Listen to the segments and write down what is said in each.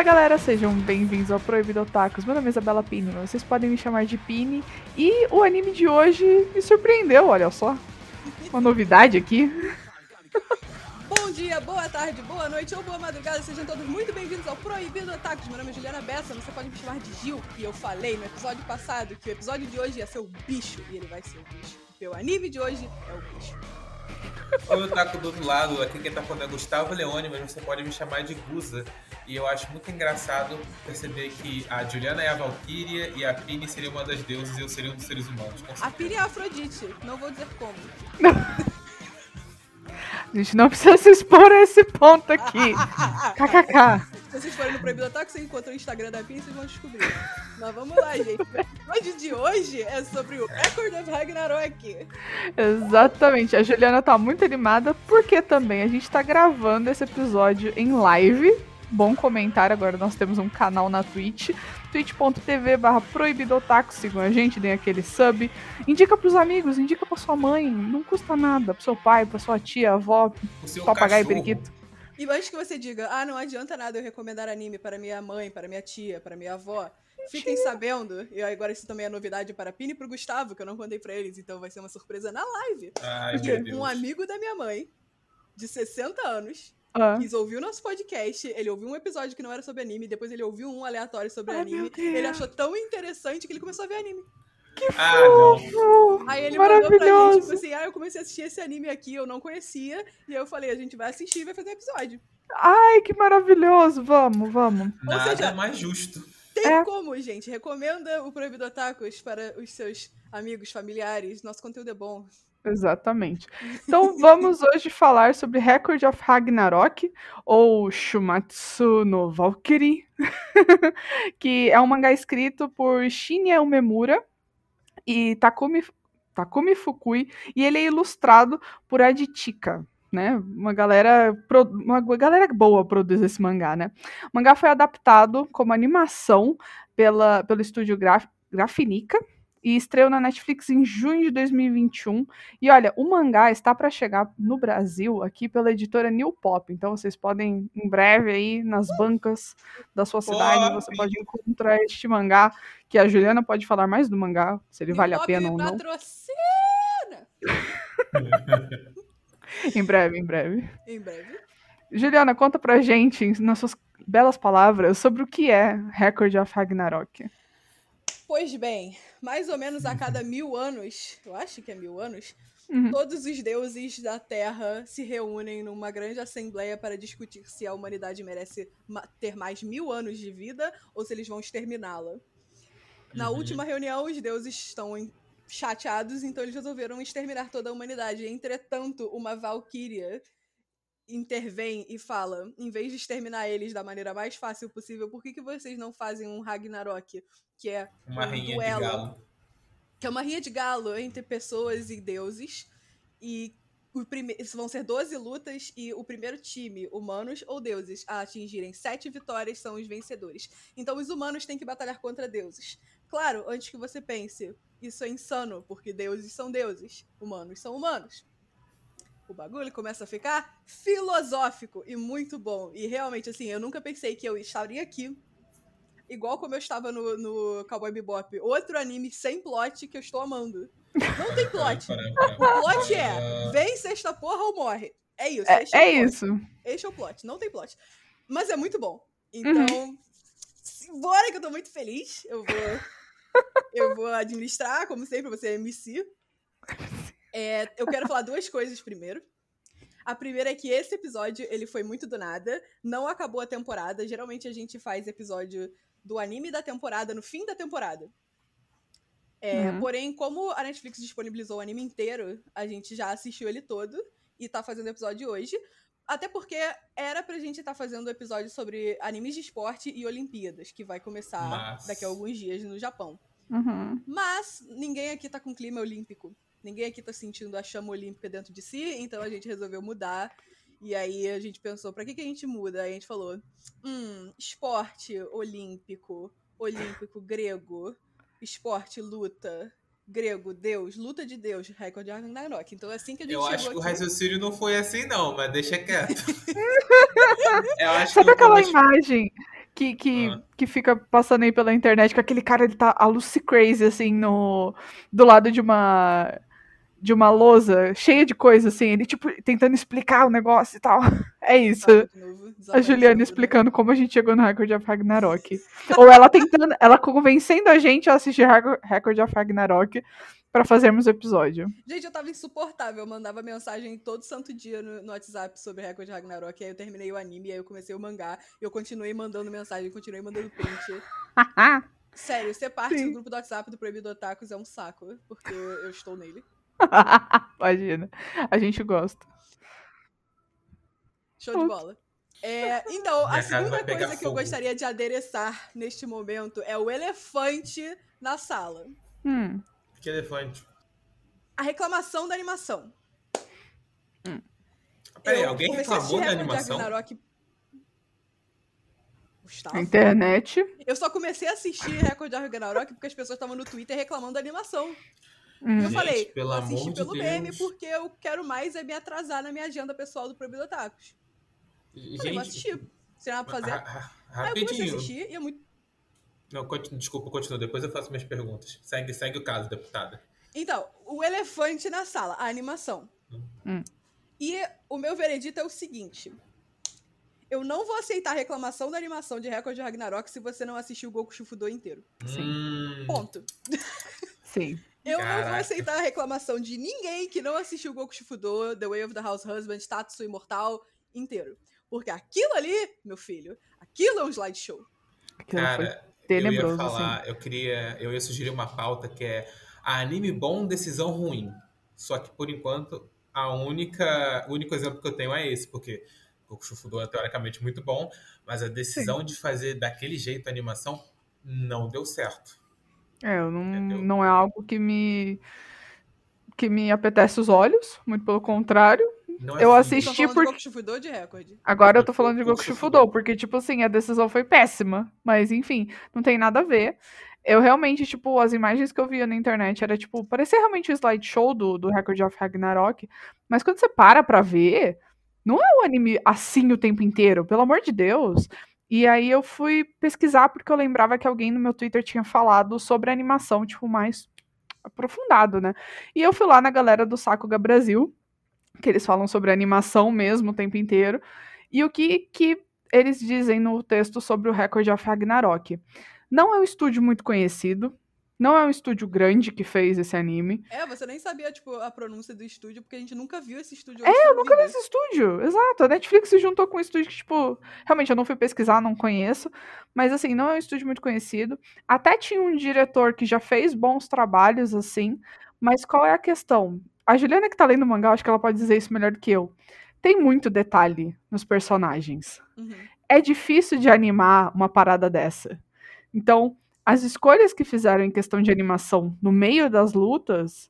Fala galera, sejam bem-vindos ao Proibido Otakus. Meu nome é Isabela Pini, vocês podem me chamar de Pini. E o anime de hoje me surpreendeu, olha só. Uma novidade aqui. Bom dia, boa tarde, boa noite ou boa madrugada, sejam todos muito bem-vindos ao Proibido Otakus. Meu nome é Juliana Bessa, você pode me chamar de Gil, e eu falei no episódio passado que o episódio de hoje ia ser o bicho, e ele vai ser o bicho. O anime de hoje é o bicho. Oi, eu taco do outro lado, aqui quem tá falando é Gustavo Leone, mas você pode me chamar de Guza. E eu acho muito engraçado perceber que a Juliana é a Valkyria e a Pini seria uma das deusas e eu seria um dos seres humanos. A Pini é a Afrodite, não vou dizer como. A gente não precisa se expor a esse ponto aqui. KKK. Se vocês forem no Proibido Ataque, você encontra o Instagram da Pini, vocês vão descobrir. Mas vamos lá, gente. O episódio de hoje é sobre o Record of Ragnarok. Exatamente. A Juliana tá muito animada porque também a gente tá gravando esse episódio em live. Bom comentário, agora nós temos um canal na Twitch, twitch.tv barra proibidotaku, sigam a gente, deem aquele sub, indica pros amigos, indica pra sua mãe, não custa nada, pro seu pai, pra sua tia, avó, papagaio e periquito. E antes que você diga, ah, não adianta nada eu recomendar anime para minha mãe, para minha tia, para minha avó, fiquem sabendo, e agora isso também é novidade para a Pini e pro Gustavo, que eu não contei pra eles, então vai ser uma surpresa na live. Ai, Porque um amigo da minha mãe, de 60 anos, Ah. quis ouvir o nosso podcast, ele ouviu um episódio que não era sobre anime, depois ele ouviu um aleatório sobre Ai, anime, ele achou tão interessante que ele começou a ver anime. Ah, não. Oh, Aí ele mandou pra gente, tipo assim, ah, eu comecei a assistir esse anime aqui, eu não conhecia, e eu falei, a gente vai assistir e vai fazer um episódio. Ai, que maravilhoso. Vamos, vamos. Nada seja- mais justo. Tem É. como, gente. Recomenda o Proibido Otakus para os seus amigos, familiares. Nosso conteúdo é bom. Exatamente. Então vamos hoje falar sobre Record of Ragnarok, ou Shumatsu no Valkyrie, que é um mangá escrito por Shinya Umemura e Takumi, Takumi Fukui, e ele é ilustrado por Adichika. Né? Uma galera uma galera boa produz esse mangá, né? O mangá foi adaptado como animação pela, pelo estúdio Graf, Grafinica e estreou na Netflix em junho de 2021. E olha, o mangá está para chegar no Brasil aqui pela editora New Pop. Então vocês podem em breve aí nas bancas da sua cidade, você pode encontrar este mangá que a Juliana pode falar mais do mangá, se ele vale a Pop pena ou não. patrocina! Em breve, em breve. Em breve. Juliana, conta pra gente, nas suas belas palavras, sobre o que é Record of Ragnarok. Pois bem, mais ou menos a cada mil anos, eu acho que é mil anos, Uhum. todos os deuses da Terra se reúnem numa grande assembleia para discutir se a humanidade merece ma- ter mais mil anos de vida ou se eles vão exterminá-la. Na Uhum. última reunião, os deuses estão em- chateados, então eles resolveram exterminar toda a humanidade. Entretanto, uma valquíria intervém e fala: em vez de exterminar eles da maneira mais fácil possível, por que, que vocês não fazem um Ragnarok, que é Uma um rainha de duelo, galo. que é uma rinha de galo entre pessoas e deuses. E o prime... vão ser 12 lutas e o primeiro time, humanos ou deuses, a atingirem sete vitórias são os vencedores. Então os humanos têm que batalhar contra deuses. Claro, antes que você pense, isso é insano, porque deuses são deuses, humanos são humanos. O bagulho começa a ficar filosófico e muito bom. E realmente, assim, eu nunca pensei que eu estaria aqui igual como eu estava no, no Cowboy Bebop, outro anime sem plot que eu estou amando. Não tem plot. O plot é, pará. vence esta porra ou morre. É isso. É, este é plot. isso. Este é o plot. Não tem plot. Mas é muito bom. Então, bora que eu tô muito feliz. Eu vou, eu vou administrar, como sempre, você é MC. É, eu quero falar duas coisas primeiro. A primeira é que esse episódio, ele foi muito do nada. Não acabou a temporada. Geralmente a gente faz episódio do anime da temporada no fim da temporada. É, Uhum. Porém, como a Netflix disponibilizou o anime inteiro, a gente já assistiu ele todo e tá fazendo o episódio hoje. Até porque era pra gente estar fazendo o episódio sobre animes de esporte e Olimpíadas, que vai começar Mas- daqui a alguns dias no Japão. Uhum. Mas ninguém aqui tá com clima olímpico. Ninguém aqui tá sentindo a chama olímpica dentro de si, então a gente resolveu mudar. E aí a gente pensou, pra que, que a gente muda? Aí a gente falou, hum, esporte olímpico, olímpico grego, esporte luta, grego, Deus, luta de Deus, recorde de Ragnarok. Então é assim que a gente Eu acho que o aqui. raciocínio não foi assim, não, mas deixa quieto. Eu acho Sabe que o aquela imagem que, que, Ah. que fica passando aí pela internet, que aquele cara ele tá a Lucy Crazy, assim, no, do lado de uma de uma lousa cheia de coisa, assim, ele, tipo, tentando explicar o negócio e tal. É isso. A Juliana explicando como a gente chegou no Record of Ragnarok. Ou ela tentando, ela convencendo a gente a assistir Record- of Ragnarok pra fazermos o episódio. Gente, eu tava insuportável. Eu mandava mensagem todo santo dia no, no WhatsApp sobre Record de Ragnarok. Aí eu terminei o anime, aí eu comecei o mangá. E eu continuei mandando mensagem, continuei mandando print. Sério, ser parte Sim. do grupo do WhatsApp do Proibido Otakus é um saco, porque eu estou nele. Imagina. A gente gosta. Show de bola. É, então, a segunda coisa que eu gostaria de adereçar neste momento é o elefante na sala. Hum, Que elefante. A reclamação da animação. Peraí, Eu alguém reclamou da animação? Gustavo? a internet. Eu só comecei a assistir Record de Ragnarok porque as pessoas estavam no Twitter reclamando da animação. Hum. eu Gente, falei, pelo vou assistir amor de pelo meme Deus. porque eu quero mais é me atrasar na minha agenda pessoal do Proibido Otakus. Falei, vou Gente, assistir. Sem nada pra fazer. ra- ra- Aí eu comecei a rapidinho. assistir e é muito. Não, continua, desculpa, continua. Depois eu faço minhas perguntas. Segue, segue o caso, deputada. Então, o elefante na sala, a animação. Hum. E o meu veredito é o seguinte. Eu não vou aceitar a reclamação da animação de Record de Ragnarok se você não assistiu o Goku Shufudo inteiro. Sim. Hum, Ponto. Sim. Eu não vou Caraca. aceitar a reclamação de ninguém que não assistiu Goku Shufudo, The Way of the House Husband, Tatsu Imortal inteiro. Porque aquilo ali, meu filho, aquilo é um slideshow. Cara, eu ia assim. falar, eu queria, eu ia sugerir uma pauta que é anime bom, decisão ruim. Só que por enquanto a única, o único exemplo que eu tenho é esse, porque o Shufudo é teoricamente muito bom, mas a decisão de fazer daquele jeito a animação não deu certo. É, eu não, Entendeu? não é algo que me que me apetece os olhos, muito pelo contrário. Não Eu fluido. assisti- por- de Goku Shufudo ou de Record? Agora eu tô falando de Goku. Shufudo, porque, tipo assim, a decisão foi péssima. Mas, enfim, não tem nada a ver. Eu realmente, tipo, as imagens que eu via na internet era, tipo, parecia realmente o slideshow do, do Record of Ragnarok. Mas quando você para pra ver, não é o anime assim o tempo inteiro, pelo amor de Deus. E aí eu fui pesquisar porque eu lembrava que alguém no meu Twitter tinha falado sobre animação, tipo, mais aprofundado, né? E eu fui lá na galera do Sakuga Brasil, que eles falam sobre animação mesmo o tempo inteiro. E o que, que eles dizem no texto sobre o Record of Ragnarok? Não é um estúdio muito conhecido, não é um estúdio grande que fez esse anime. É, você nem sabia, tipo, a pronúncia do estúdio, porque a gente nunca viu esse estúdio É, eu nunca vi. Esse estúdio, exato. A Netflix se juntou com um estúdio que, tipo, realmente eu não fui pesquisar, não conheço. Mas, assim, não é um estúdio muito conhecido. Até tinha um diretor que já fez bons trabalhos, assim. Mas qual é a questão? A Juliana que tá lendo o mangá, acho que ela pode dizer isso melhor do que eu. Tem muito detalhe nos personagens. Uhum. é difícil de animar uma parada dessa. Então, as escolhas que fizeram em questão de animação no meio das lutas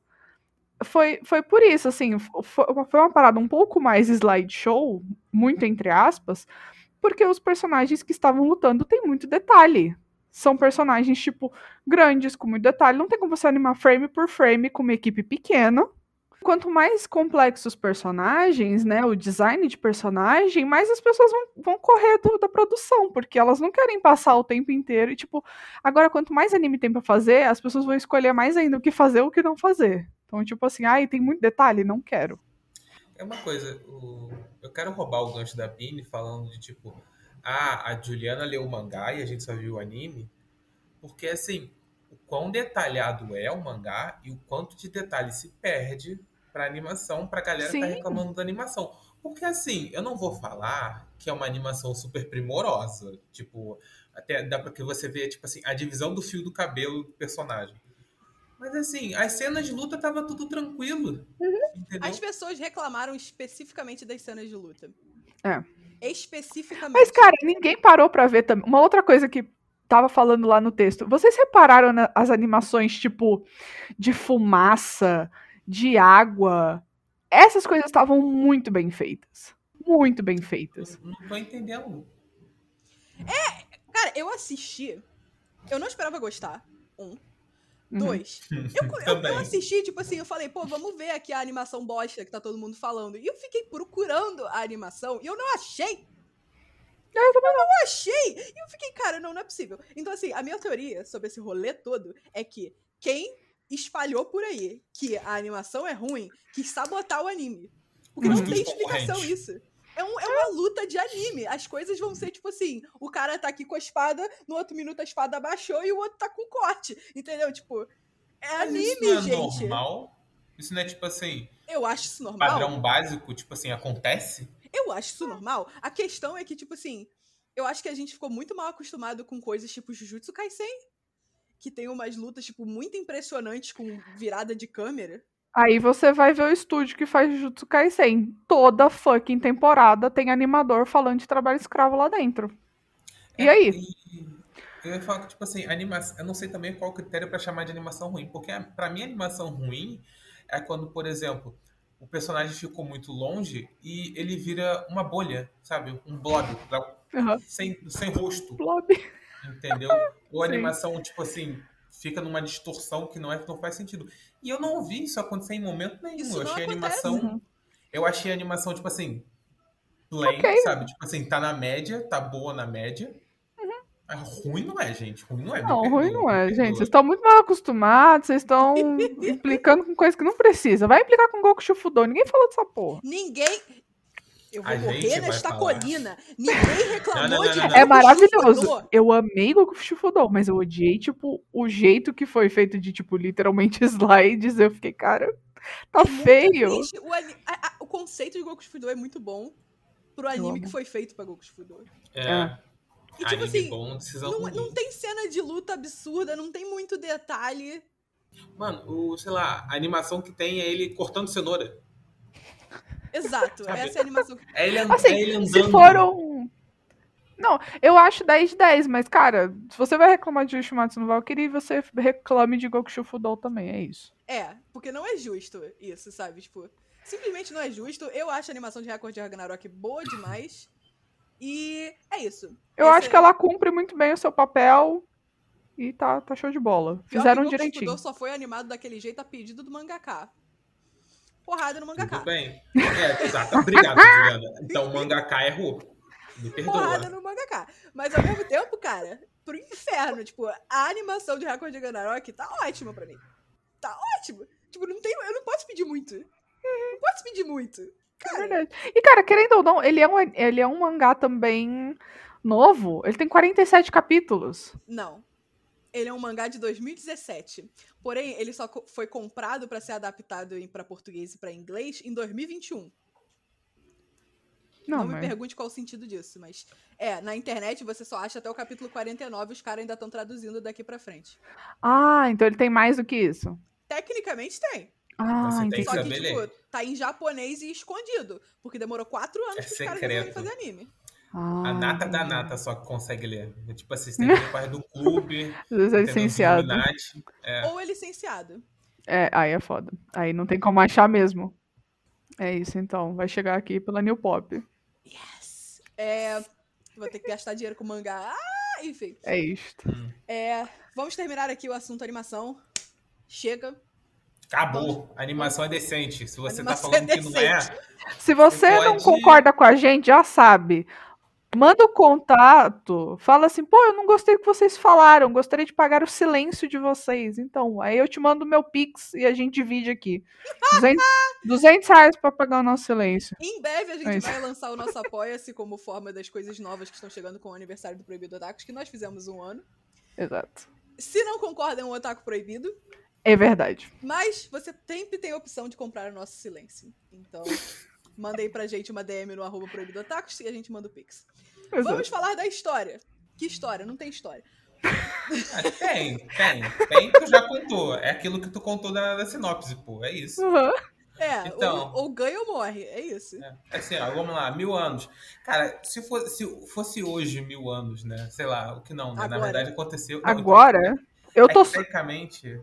foi, foi por isso, assim, foi, uma parada um pouco mais slideshow, muito entre aspas, porque os personagens que estavam lutando têm muito detalhe. São personagens, tipo, grandes, com muito detalhe. Não tem como você animar frame por frame com uma equipe pequena. Quanto mais complexos os personagens, né, o design de personagem, mais as pessoas vão, vão correr do- da produção, porque elas não querem passar o tempo inteiro. E, tipo, agora, quanto mais anime tem pra fazer, as pessoas vão escolher mais ainda o que fazer e o que não fazer. Então, tipo assim, ai, tem muito detalhe, não quero. É uma coisa, o- eu quero roubar o gancho da Pini falando de tipo, ah, a Juliana leu o mangá e a gente só viu o anime, porque assim, o quão detalhado é o mangá e o quanto de detalhe se perde pra animação, pra galera que tá Sim. reclamando da animação. Porque assim, eu não vou falar que é uma animação super primorosa, tipo, até dá pra que você ver, tipo assim, a divisão do fio do cabelo do personagem. Mas assim, as cenas de luta tava tudo tranquilo. Entendeu? As pessoas reclamaram especificamente das cenas de luta. É. Especificamente. Mas, cara, ninguém parou pra ver também. Uma outra coisa que tava falando lá no texto. Vocês repararam nas animações, tipo, de fumaça, de água? Essas coisas estavam muito bem feitas. Muito bem feitas. Não tô entendendo. Cara, eu assisti. Eu não esperava gostar. Um. Uhum. Dois. Eu, eu, Também. eu assisti, tipo assim, eu falei, pô, vamos ver aqui a animação bosta que tá todo mundo falando. E eu fiquei procurando a animação e eu não achei. Eu também não. achei! E eu fiquei, cara, não, não é possível. Então, assim, a minha teoria sobre esse rolê todo é que quem espalhou por aí que a animação é ruim quis sabotar o anime. Porque não tem explicação isso. É, um, é, uma luta de anime. As coisas vão ser tipo assim: o cara tá aqui com a espada, no outro minuto a espada abaixou e o outro tá com corte. Entendeu? Tipo, é anime, isso não é gente. Normal? Isso não é tipo assim. Eu acho isso normal. Padrão básico, tipo assim, acontece? Eu acho isso normal. A questão é que, tipo assim, eu acho que a gente ficou muito mal acostumado com coisas tipo Jujutsu Kaisen, que tem umas lutas, tipo, muito impressionantes com virada de câmera. Aí você vai ver o estúdio que faz Jujutsu Kaisen. Toda fucking temporada tem animador falando de trabalho escravo lá dentro. E é, aí? eu ia falar que, tipo assim, animação. Eu não sei também qual o critério para chamar de animação ruim. Porque, para mim, animação ruim é quando, por exemplo, o personagem ficou muito longe e ele vira uma bolha, sabe? Um blob. Uhum. Sem, sem rosto. Blob. Entendeu? Ou a animação, tipo assim, fica numa distorção que não, é, não faz sentido. E eu não vi isso acontecer em momento nenhum. Isso eu achei a animação. Uhum. Eu achei a animação, tipo assim, plain, okay. sabe? Tipo assim, tá na média, tá boa na média. Uhum. Ruim não é, gente. Ruim não é. Não, ruim não é, gente. Vocês estão muito mal acostumados, vocês estão implicando com coisa que não precisa. Vai implicar com Goku Shufudo. Ninguém falou dessa porra. Ninguém. Eu vou a morrer nesta colina. Ninguém reclamou não, não, não, de É maravilhoso. Eu amei Goku Shufudo, mas eu odiei, tipo, o jeito que foi feito de, tipo, literalmente slides. Eu fiquei, cara, tá é feio. O, a, a, o, conceito de Goku Shufudo é muito bom pro anime que foi feito pra Goku Shufudo. É. é. E, tipo assim, bom, não, não tem cena de luta absurda, não tem muito detalhe. Mano, o, sei lá, a animação que tem é ele cortando cenoura. Exato, Sabe? essa é a animação. É ele, and... assim, é ele andando. Se foram. Não, eu acho 10 de 10, mas, cara, se você vai reclamar de Yoshimatsu no Valkyrie, você reclame de Goku Shufudou também, é isso. É, porque não é justo isso, sabe? Tipo, simplesmente não é justo. Eu acho a animação de Record de Ragnarok boa demais. E é isso. Eu Esse acho é... que ela cumpre muito bem o seu papel e tá, tá show de bola. Fizeram Pior que direitinho. O só foi animado daquele jeito a pedido do mangaka porrada no mangaká. Tudo bem. É, exato. Obrigado, Juliana. Então o mangaká errou. Me perdoa. Porrada no mangaká. Mas ao mesmo tempo, cara, pro inferno. Tipo, a animação de Record de Ganarok tá ótima pra mim. Tá ótimo. Tipo, não tem, eu não posso pedir muito. Não posso pedir muito. Cara. É. E, cara, querendo ou não, ele é, um, ele é um mangá também novo. Ele tem 47 capítulos. Não. Ele é um mangá de 2017. Porém, ele só foi comprado para ser adaptado para português e para inglês em 2021. Não, não mas... me pergunte qual o sentido disso, mas é, na internet você só acha até o capítulo 49 e os caras ainda estão traduzindo daqui para frente. Ah, então ele tem mais do que isso. Tecnicamente tem. Ah, entendi. Só que, tipo, tá em japonês e escondido. Porque demorou quatro anos é pros caras fazer anime. Ah. A nata da nata só que consegue ler. É tipo assim, você tem que parte do clube. Às vezes é licenciado. É. Ou é licenciado. É, aí é foda. Aí não tem como achar mesmo. É isso, então. Vai chegar aqui pela New Pop. Yes! É, vou ter que gastar dinheiro com mangá. Ah, enfim. É isto. Hum. É, vamos terminar aqui o assunto animação. Chega. Acabou. A animação é decente. Se você tá falando é que não é. Se você, você não concorda com a gente, já sabe. Manda o contato, fala assim, pô, eu não gostei do que vocês falaram, gostaria de pagar o silêncio de vocês. Então, aí eu te mando o meu Pix e a gente divide aqui. 200, 200 reais pra pagar o nosso silêncio. Em breve a gente é vai lançar o nosso Apoia-se como forma das coisas novas que estão chegando com o aniversário do Proibido Otakus, que nós fizemos um ano. Exato. Se não concorda, é um otaku proibido. É verdade. Mas você sempre tem a opção de comprar o nosso silêncio. Então, manda aí pra gente uma DM no arroba proibido e a gente manda o Pix. Exato. Vamos falar da história. Que história? Não tem história. Tem, tem. Tem, tu já contou. É aquilo que tu contou da, da sinopse, pô. É isso. Uhum. É, então, ou, ou, ganha ou morre, é isso. É, é, assim, ó, vamos lá, mil anos. Cara, se fosse, se fosse hoje mil anos, né? Sei lá, o que não, né? Na verdade aconteceu. Agora? Eu tô. Tecnicamente,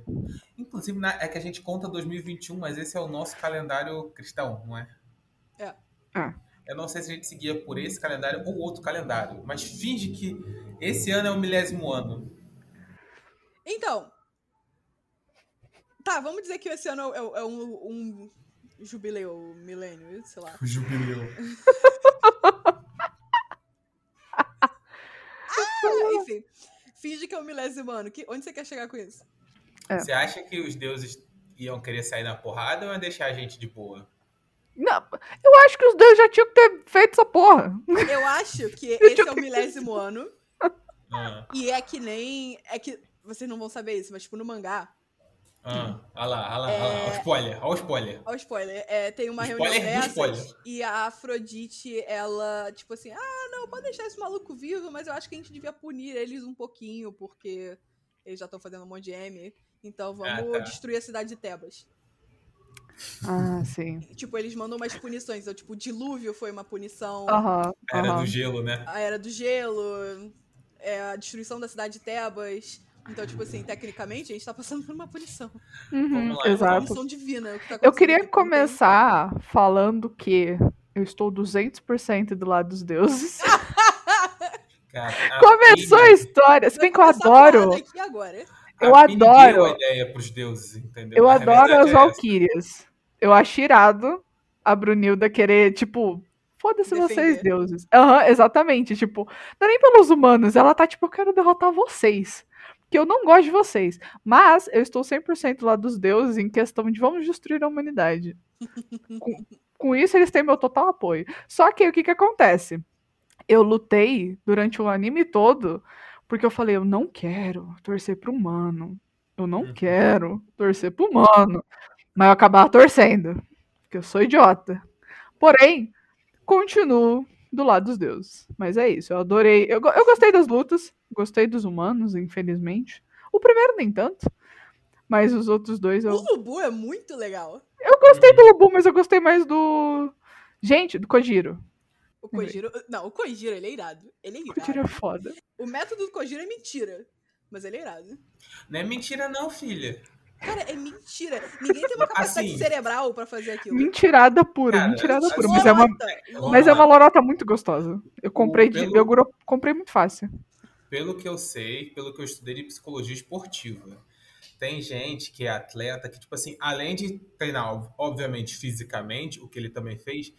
inclusive, é que a gente conta 2021, mas esse é o nosso calendário cristão, não é? É. Ah. Eu não sei se a gente seguia por esse calendário ou outro calendário, mas finge que esse ano é o milésimo ano. Então. Tá, vamos dizer que esse ano é, é um, um jubileu, milênio, sei lá. Jubileu. enfim. Finge que é um milésimo ano. Que, onde você quer chegar com isso? É. Você acha que os deuses iam querer sair na porrada ou iam deixar a gente de boa? Não, eu acho que os dois já tinham que ter feito essa porra. Eu acho que Eu esse é o milésimo ano. Ah, E é que nem. É que. Vocês não vão saber isso, mas tipo, no mangá. ah, olha lá, olha lá, olha lá. Olha o spoiler, olha o spoiler. Ó, o spoiler. É, tem uma Spoiler reunião dessas. spoiler. E a Afrodite, ela, tipo assim, ah, não, pode deixar esse maluco vivo, mas eu acho que a gente devia punir eles um pouquinho, porque eles já estão fazendo um monte de M. Então vamos Ah, tá. destruir a cidade de Tebas. Ah, sim. Tipo, eles mandam umas punições. Então, tipo, o dilúvio foi uma punição. Aham. Era do gelo, né? A Era do Gelo, é, a destruição da cidade de Tebas. Então, tipo assim, tecnicamente, a gente tá passando por uma punição. Uhum, Vamos lá, Uma exato. punição divina. o que tá Eu queria aqui, começar falando que eu estou 200% do lado dos deuses. Cara, a Começou a história. Se bem que eu a adoro. porrada aqui agora. eu a adoro. deu a ideia pros deuses, entendeu? Eu A adoro as é essa. Valkyrias. Eu acho irado a Brunilda querer, tipo, foda-se vocês, deuses. Aham, exatamente. Tipo, não é nem pelos humanos. Ela tá, tipo, eu quero derrotar vocês. Que eu não gosto de vocês. Mas eu estou 100% lá dos deuses em questão de vamos destruir a humanidade. com, com isso, eles têm meu total apoio. Só que o que que acontece? Eu lutei durante o anime todo porque eu falei, eu não quero torcer pro humano. Eu não Uhum. quero torcer pro humano. Mas eu acabava torcendo. Porque eu sou idiota. Porém, continuo do lado dos deuses. Mas é isso, eu adorei. Eu, eu gostei das lutas, gostei dos humanos, infelizmente. O primeiro nem tanto. Mas os outros dois eu. O Lubu é muito legal. Eu gostei do Lubu, mas eu gostei mais do. Gente, do Kojiro. O Kojiro. Não, o Kojiro, ele é irado. Ele é O Kojiro irado. é foda. O método do Kojiro é mentira. Mas ele é irado. Não é mentira, não, filha. Cara, é mentira. Ninguém tem uma capacidade Assim. cerebral pra fazer aquilo. Mentirada pura, Cara, mentirada assim, pura. Mas é uma, Lorota, mas é uma lorota. muito gostosa. Eu comprei, de, pelo- eu gro- comprei muito fácil. Pelo que eu sei, pelo que eu estudei de psicologia esportiva, tem gente que é atleta que, tipo assim, além de treinar, ob- obviamente, fisicamente, o que ele também fez,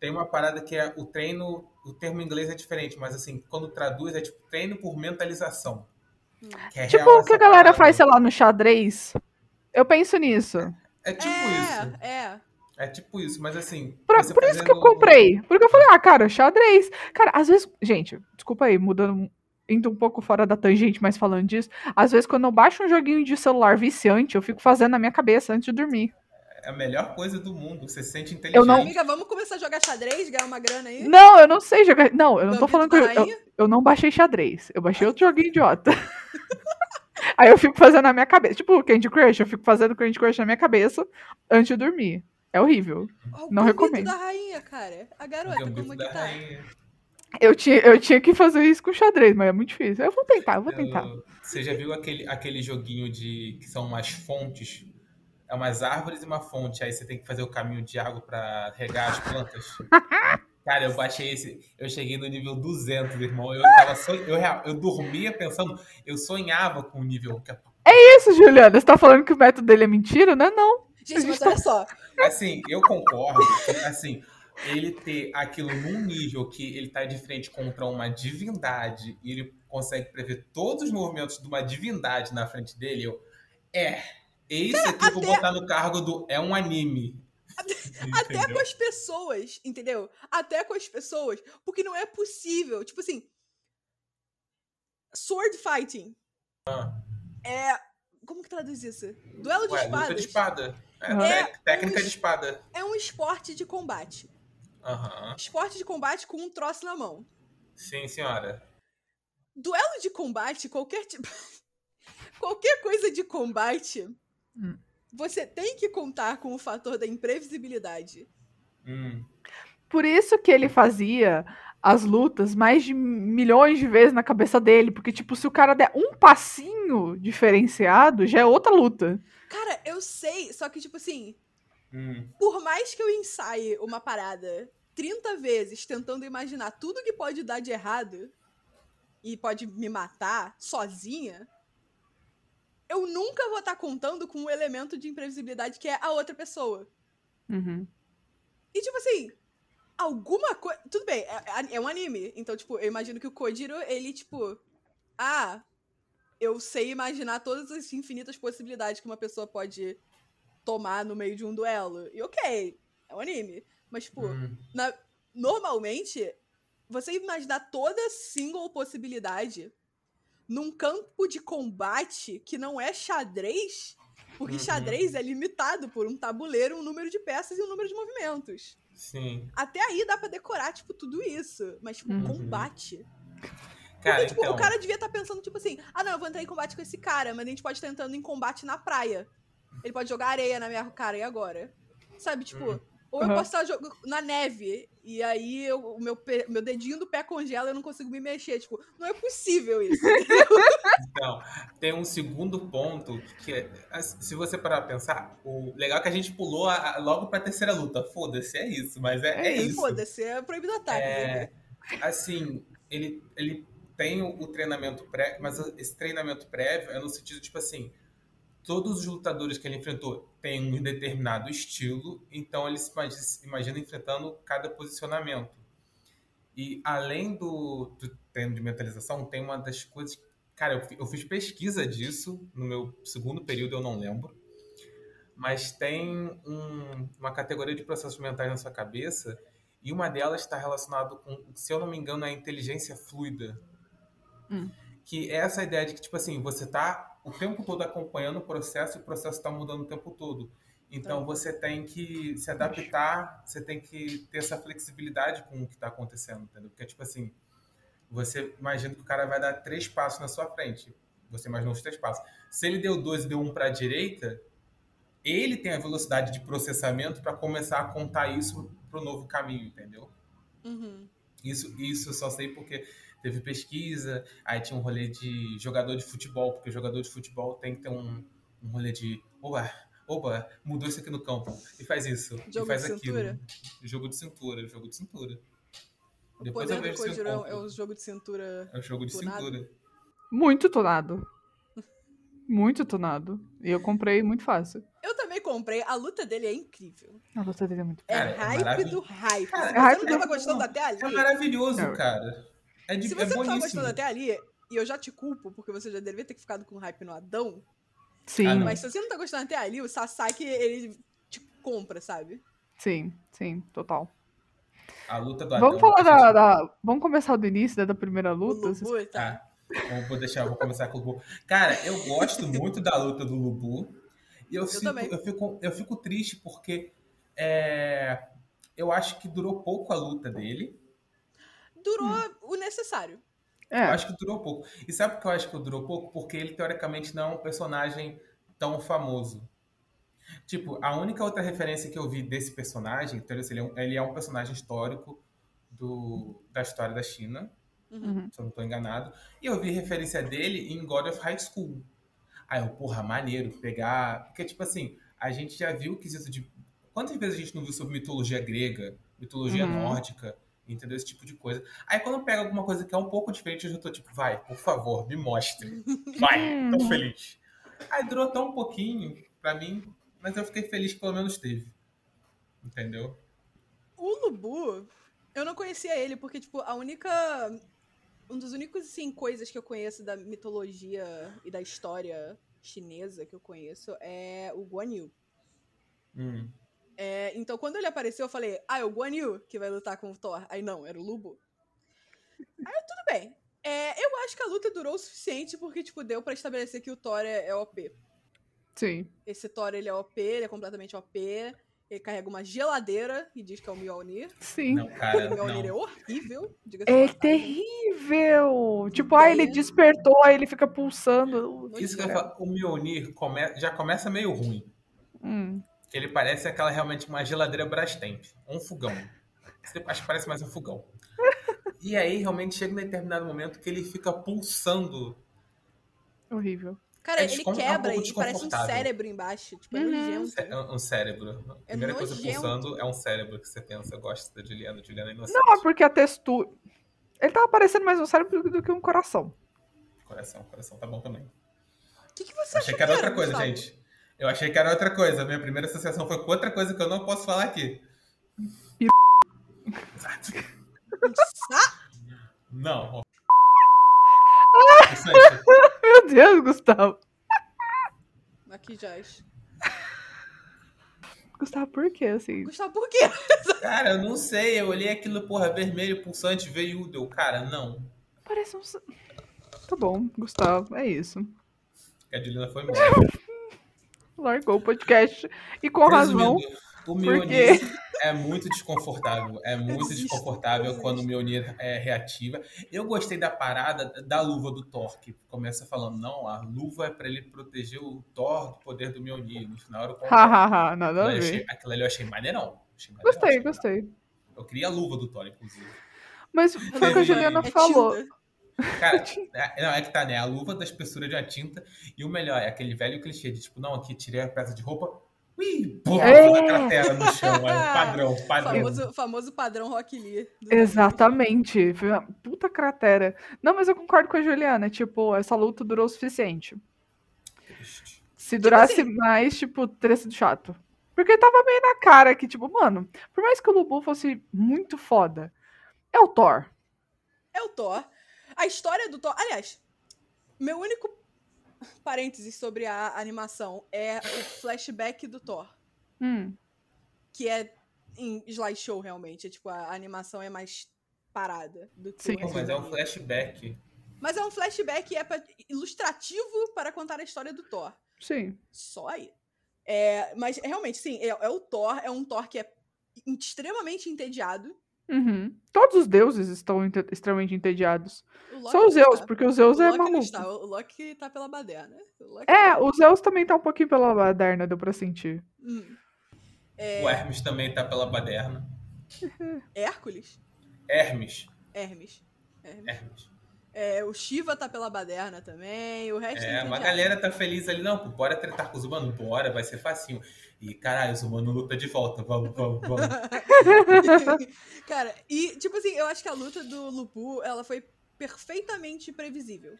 tem uma parada que é o treino, o termo em inglês é diferente, mas assim, quando traduz é tipo treino por mentalização. Que é Tipo o que a galera parada. faz, sei lá, no xadrez. Eu penso nisso. É tipo isso. É, é. É tipo isso, mas assim. Pra- você por isso que eu comprei. Porque eu falei, ah, cara, xadrez. Cara, às vezes. Gente, desculpa aí, mudando. Indo um pouco fora da tangente, mas falando disso. Às vezes, quando eu baixo um joguinho de celular viciante, eu fico fazendo na minha cabeça antes de dormir. É a melhor coisa do mundo. Você se sente inteligente. Eu não- Amiga, vamos começar a jogar xadrez, ganhar uma grana aí? Não, eu não sei jogar. Não, eu não tô falando que eu, eu, eu não baixei xadrez. Eu baixei outro joguinho idiota. Aí eu fico fazendo na minha cabeça. Tipo o Candy Crush, eu fico fazendo Candy Crush na minha cabeça antes de dormir. É horrível. Não recomendo. da rainha, cara. A garota, como que da tá? Eu tinha, eu tinha que fazer isso com xadrez, mas é muito difícil. Eu vou tentar, eu vou tentar. Eu- Você já viu aquele, aquele joguinho de que são umas fontes? É umas árvores e uma fonte. Aí você tem que fazer o caminho de água pra regar as plantas. Cara, eu baixei esse. Eu cheguei no nível 200, irmão. Eu tava son... eu, eu dormia pensando. Eu sonhava com o nível. que- Isso, Juliana, você tá falando que o método dele é mentira, né? Não. Gente, mas olha só. Assim, eu concordo. que, Assim, ele ter aquilo num nível que ele tá de frente contra uma divindade e ele consegue prever todos os movimentos de uma divindade na frente dele, eu. É. Esse aqui eu vou botar no cargo do. É um anime. Até com as pessoas, entendeu? Até com as pessoas. Porque não é possível. Tipo assim. Sword fighting. Ah. É. Como que traduz isso? Duelo de Ué, luta espadas. de espada. É, É técnica um- de espada. É um esporte de combate. Aham. Esporte de combate com um troço na mão. Sim, senhora. Duelo de combate, qualquer tipo. qualquer coisa de combate. Hum. Você tem que contar com o fator da imprevisibilidade. Hum. Por isso que ele fazia as lutas mais de milhões de vezes na cabeça dele. Porque, tipo, se o cara der um passinho diferenciado, já é outra luta. Cara, eu sei, só que, tipo assim, Hum. por mais que eu ensaie uma parada 30 vezes tentando imaginar tudo que pode dar de errado e pode me matar sozinha, eu nunca vou estar contando com o elemento de imprevisibilidade que é a outra pessoa. Uhum. E tipo assim, alguma coisa. Tudo bem, é, é um anime. Então, tipo, eu imagino que o Kojiro, ele, tipo. ah, eu sei imaginar todas as infinitas possibilidades que uma pessoa pode tomar no meio de um duelo. E ok, é um anime. Mas, tipo, Hum. na- normalmente, você imaginar toda single possibilidade num campo de combate que não é xadrez, porque Uhum. xadrez é limitado por um tabuleiro, um número de peças e um número de movimentos. Sim. Até aí dá pra decorar, tipo, tudo isso. Mas, tipo, Uhum. combate. Cara, Porque, tipo, então, o cara devia estar pensando, tipo assim, ah, não, eu vou entrar em combate com esse cara, mas a gente pode estar entrando em combate na praia. Ele pode jogar areia na minha cara, e agora? Sabe, tipo, Hum. Ou eu Uhum. posso estar jogando na neve, e aí eu- o meu, pe- meu dedinho do pé congela e eu não consigo me mexer. Tipo, não é possível isso. Então, tem um segundo ponto que, é, se você parar pra pensar, o legal é que a gente pulou a- a- logo pra terceira luta. Foda-se, é isso, mas é, é isso. Foda-se, é proibido ataque. É, assim, ele, ele tem o, o treinamento prévio, mas esse treinamento prévio é no sentido, tipo assim, todos os lutadores que ele enfrentou têm um determinado estilo, então ele se imagina, se imagina enfrentando cada posicionamento. E além do, do treino de mentalização, tem uma das coisas. Cara, eu, eu fiz pesquisa disso no meu segundo período, eu não lembro. Mas tem um- uma categoria de processos mentais na sua cabeça e uma delas está relacionada com, se eu não me engano, a inteligência fluida. Hum. Que é essa ideia de que, tipo assim, você tá o tempo todo acompanhando o processo e o processo está mudando o tempo todo. Então Tá. você tem que se adaptar, você tem que ter essa flexibilidade com o que está acontecendo, entendeu? Porque, tipo assim, você imagina que o cara vai dar três passos na sua frente. Você imaginou os três passos. Se ele deu dois e deu um para a direita, ele tem a velocidade de processamento para começar a contar isso para o novo caminho, entendeu? Uhum. Isso, isso eu só sei porque teve pesquisa, aí tinha um rolê de jogador de futebol, porque o jogador de futebol tem que ter um, um rolê de opa, opa, mudou isso aqui no campo, e faz isso, Jogo e faz de aquilo. cintura? Jogo de cintura, jogo de cintura. O Depois poder eu do vejo Kojiro é o jogo de cintura. É o jogo de tunado. cintura. Muito tunado. Muito tunado. E eu comprei muito fácil. Eu também comprei, a luta dele é incrível. A luta dele é muito É Cara, é hype do hype. Cara, é você hype não tava do- gostando até ali. É maravilhoso, É. cara. É, de, Se é você não tava boníssimo. gostando até ali, e eu já te culpo, porque você já devia ter ficado com hype no Adão, Sim, Ah, não. mas se você não tá gostando até ali, o Sasaki, ele te compra, sabe? sim, sim, total. A luta do Vamos Adão, falar a da, gente- da- Vamos começar do início da, da primeira O luta? Lubu, tá? Tá. Então, vou deixar, vou começar com o Lubu. Cara, eu gosto muito da luta do Lubu. E eu, sinto- também. eu, fico, eu fico triste porque é, eu acho que durou pouco a luta dele. Durou Hum. o necessário. Eu É, acho que durou pouco. E sabe por que eu acho que durou pouco? Porque ele, teoricamente, não é um personagem tão famoso. Tipo, a única outra referência que eu vi desse personagem, então, ele é um, ele é um personagem histórico do, da história da China. Uhum. se eu não tô enganado. E eu vi referência dele em God of High School. Aí eu, porra, maneiro, pegar. Porque, tipo assim, a gente já viu o quesito de. Quantas vezes a gente não viu sobre mitologia grega, mitologia Uhum. nórdica, entendeu? Esse tipo de coisa. Aí quando pega alguma coisa que é um pouco diferente, eu já tô tipo, vai, por favor, me mostre. Vai, tô Uhum. feliz. Aí durou tão pouquinho pra mim, mas eu fiquei feliz que pelo menos teve. Entendeu? O Lubu, eu não conhecia ele, porque, tipo, a única. Um dos únicos, assim, coisas que eu conheço da mitologia e da história chinesa que eu conheço é o Guan Yu. Hum. É, então, quando ele apareceu, eu falei, ah, é o Guan Yu que vai lutar com o Thor. Aí não, era o Lubu. Aí tudo bem. É, eu acho que a luta durou o suficiente porque, tipo, deu pra estabelecer que o Thor é, é OP. sim. Esse Thor, ele é OP, ele é completamente OP. Ele carrega uma geladeira e diz que é o Mjolnir. Sim. Não, cara, O Mjolnir é não. horrível, diga-se de É terrível! Tipo, ah, ele Ideia. despertou, aí ele fica pulsando. Isso que eu falar, o Mjolnir come- já começa meio ruim. Hum, Que ele parece aquela realmente uma geladeira Brastemp. Um fogão. Você- Acho que parece mais um fogão. E aí, realmente, chega um determinado momento que ele fica pulsando. horrível. Cara, É ele é um quebra e parece um cérebro embaixo. Tipo, é Uhum. nojento. cé- um cérebro. A É primeira coisa nojento. pulsando é um cérebro que você pensa. Eu gosto da Juliana. Juliana é inocente. Não, é porque a textura. Ele tava parecendo mais um cérebro do que um coração. Coração, coração tá bom também. O que, que você achei que era outra coisa, Gustavo? gente. Eu achei que era outra coisa. Minha primeira associação foi com outra coisa que eu não posso falar aqui. Não. Meu Deus, Gustavo. Maquiagem. Gustavo, por quê, assim? Gustavo, por quê? Cara, eu não sei. Eu olhei aquilo, porra, vermelho, pulsante, veio deu. Cara, não. Parece um... Tá bom, Gustavo, é isso. A Juliana foi embora. Largou o podcast. E com razão. Resumindo, o Mjolnir é muito desconfortável. É muito Existe, desconfortável existe. quando o Mjolnir é reativa. Eu gostei da parada da luva do Thor, que começa falando, não, a luva é pra ele proteger o Thor do poder do Mjolnir. No final era o. Hahaha, nada a Aquilo ali eu achei- ver. Aquilo ali eu achei maneirão. Achei maneirão, Gostei, achei gostei. Eu queria a luva do Thor, inclusive. Mas foi o que a Juliana É falou. Cara, é, não, é que tá, né? A luva da espessura de uma tinta. E o melhor, é aquele velho clichê de tipo, não, aqui tirei a peça de roupa. Ui, porra, É. toda a cratera no chão. É padrão, padrão. Famoso, famoso padrão Rock Lee. Exatamente. Foi uma puta cratera. Não, mas eu concordo com a Juliana. Tipo, essa luta durou o suficiente. Triste. Se durasse assim- mais, tipo, teria sido chato. Porque tava meio na cara que, tipo, mano, por mais que o Lubu fosse muito foda, é o Thor. É o Thor. A história do Thor. Aliás, meu único parênteses sobre a animação é o flashback do Thor. Hum, Que é em slideshow, realmente. É, tipo, a animação é mais parada do que Sim. Pô, mas é um flashback. Mas é um flashback e é pra- ilustrativo para contar a história do Thor. sim. Só aí. É, mas realmente, sim, é, é o Thor, é um Thor que é extremamente entediado. Uhum. Todos os deuses estão extremamente entediados. Só os não Zeus, tá. porque o Zeus o é maluco. está, o Loki tá pela baderna. O Loki É, tá- o Zeus também tá um pouquinho pela baderna, deu pra sentir. Hum. O Hermes também tá pela baderna. Hércules? Hermes. Hermes. Hermes. Hermes. É, o Shiva tá pela baderna também, o resto É, é uma entediado. galera tá feliz ali, não, bora tretar com os humanos, bora, vai ser facinho. E caralho, os humanos lutam de volta, vamos, vamos, vamos. Cara, e tipo assim, eu acho que a luta do Lupu, ela foi perfeitamente previsível.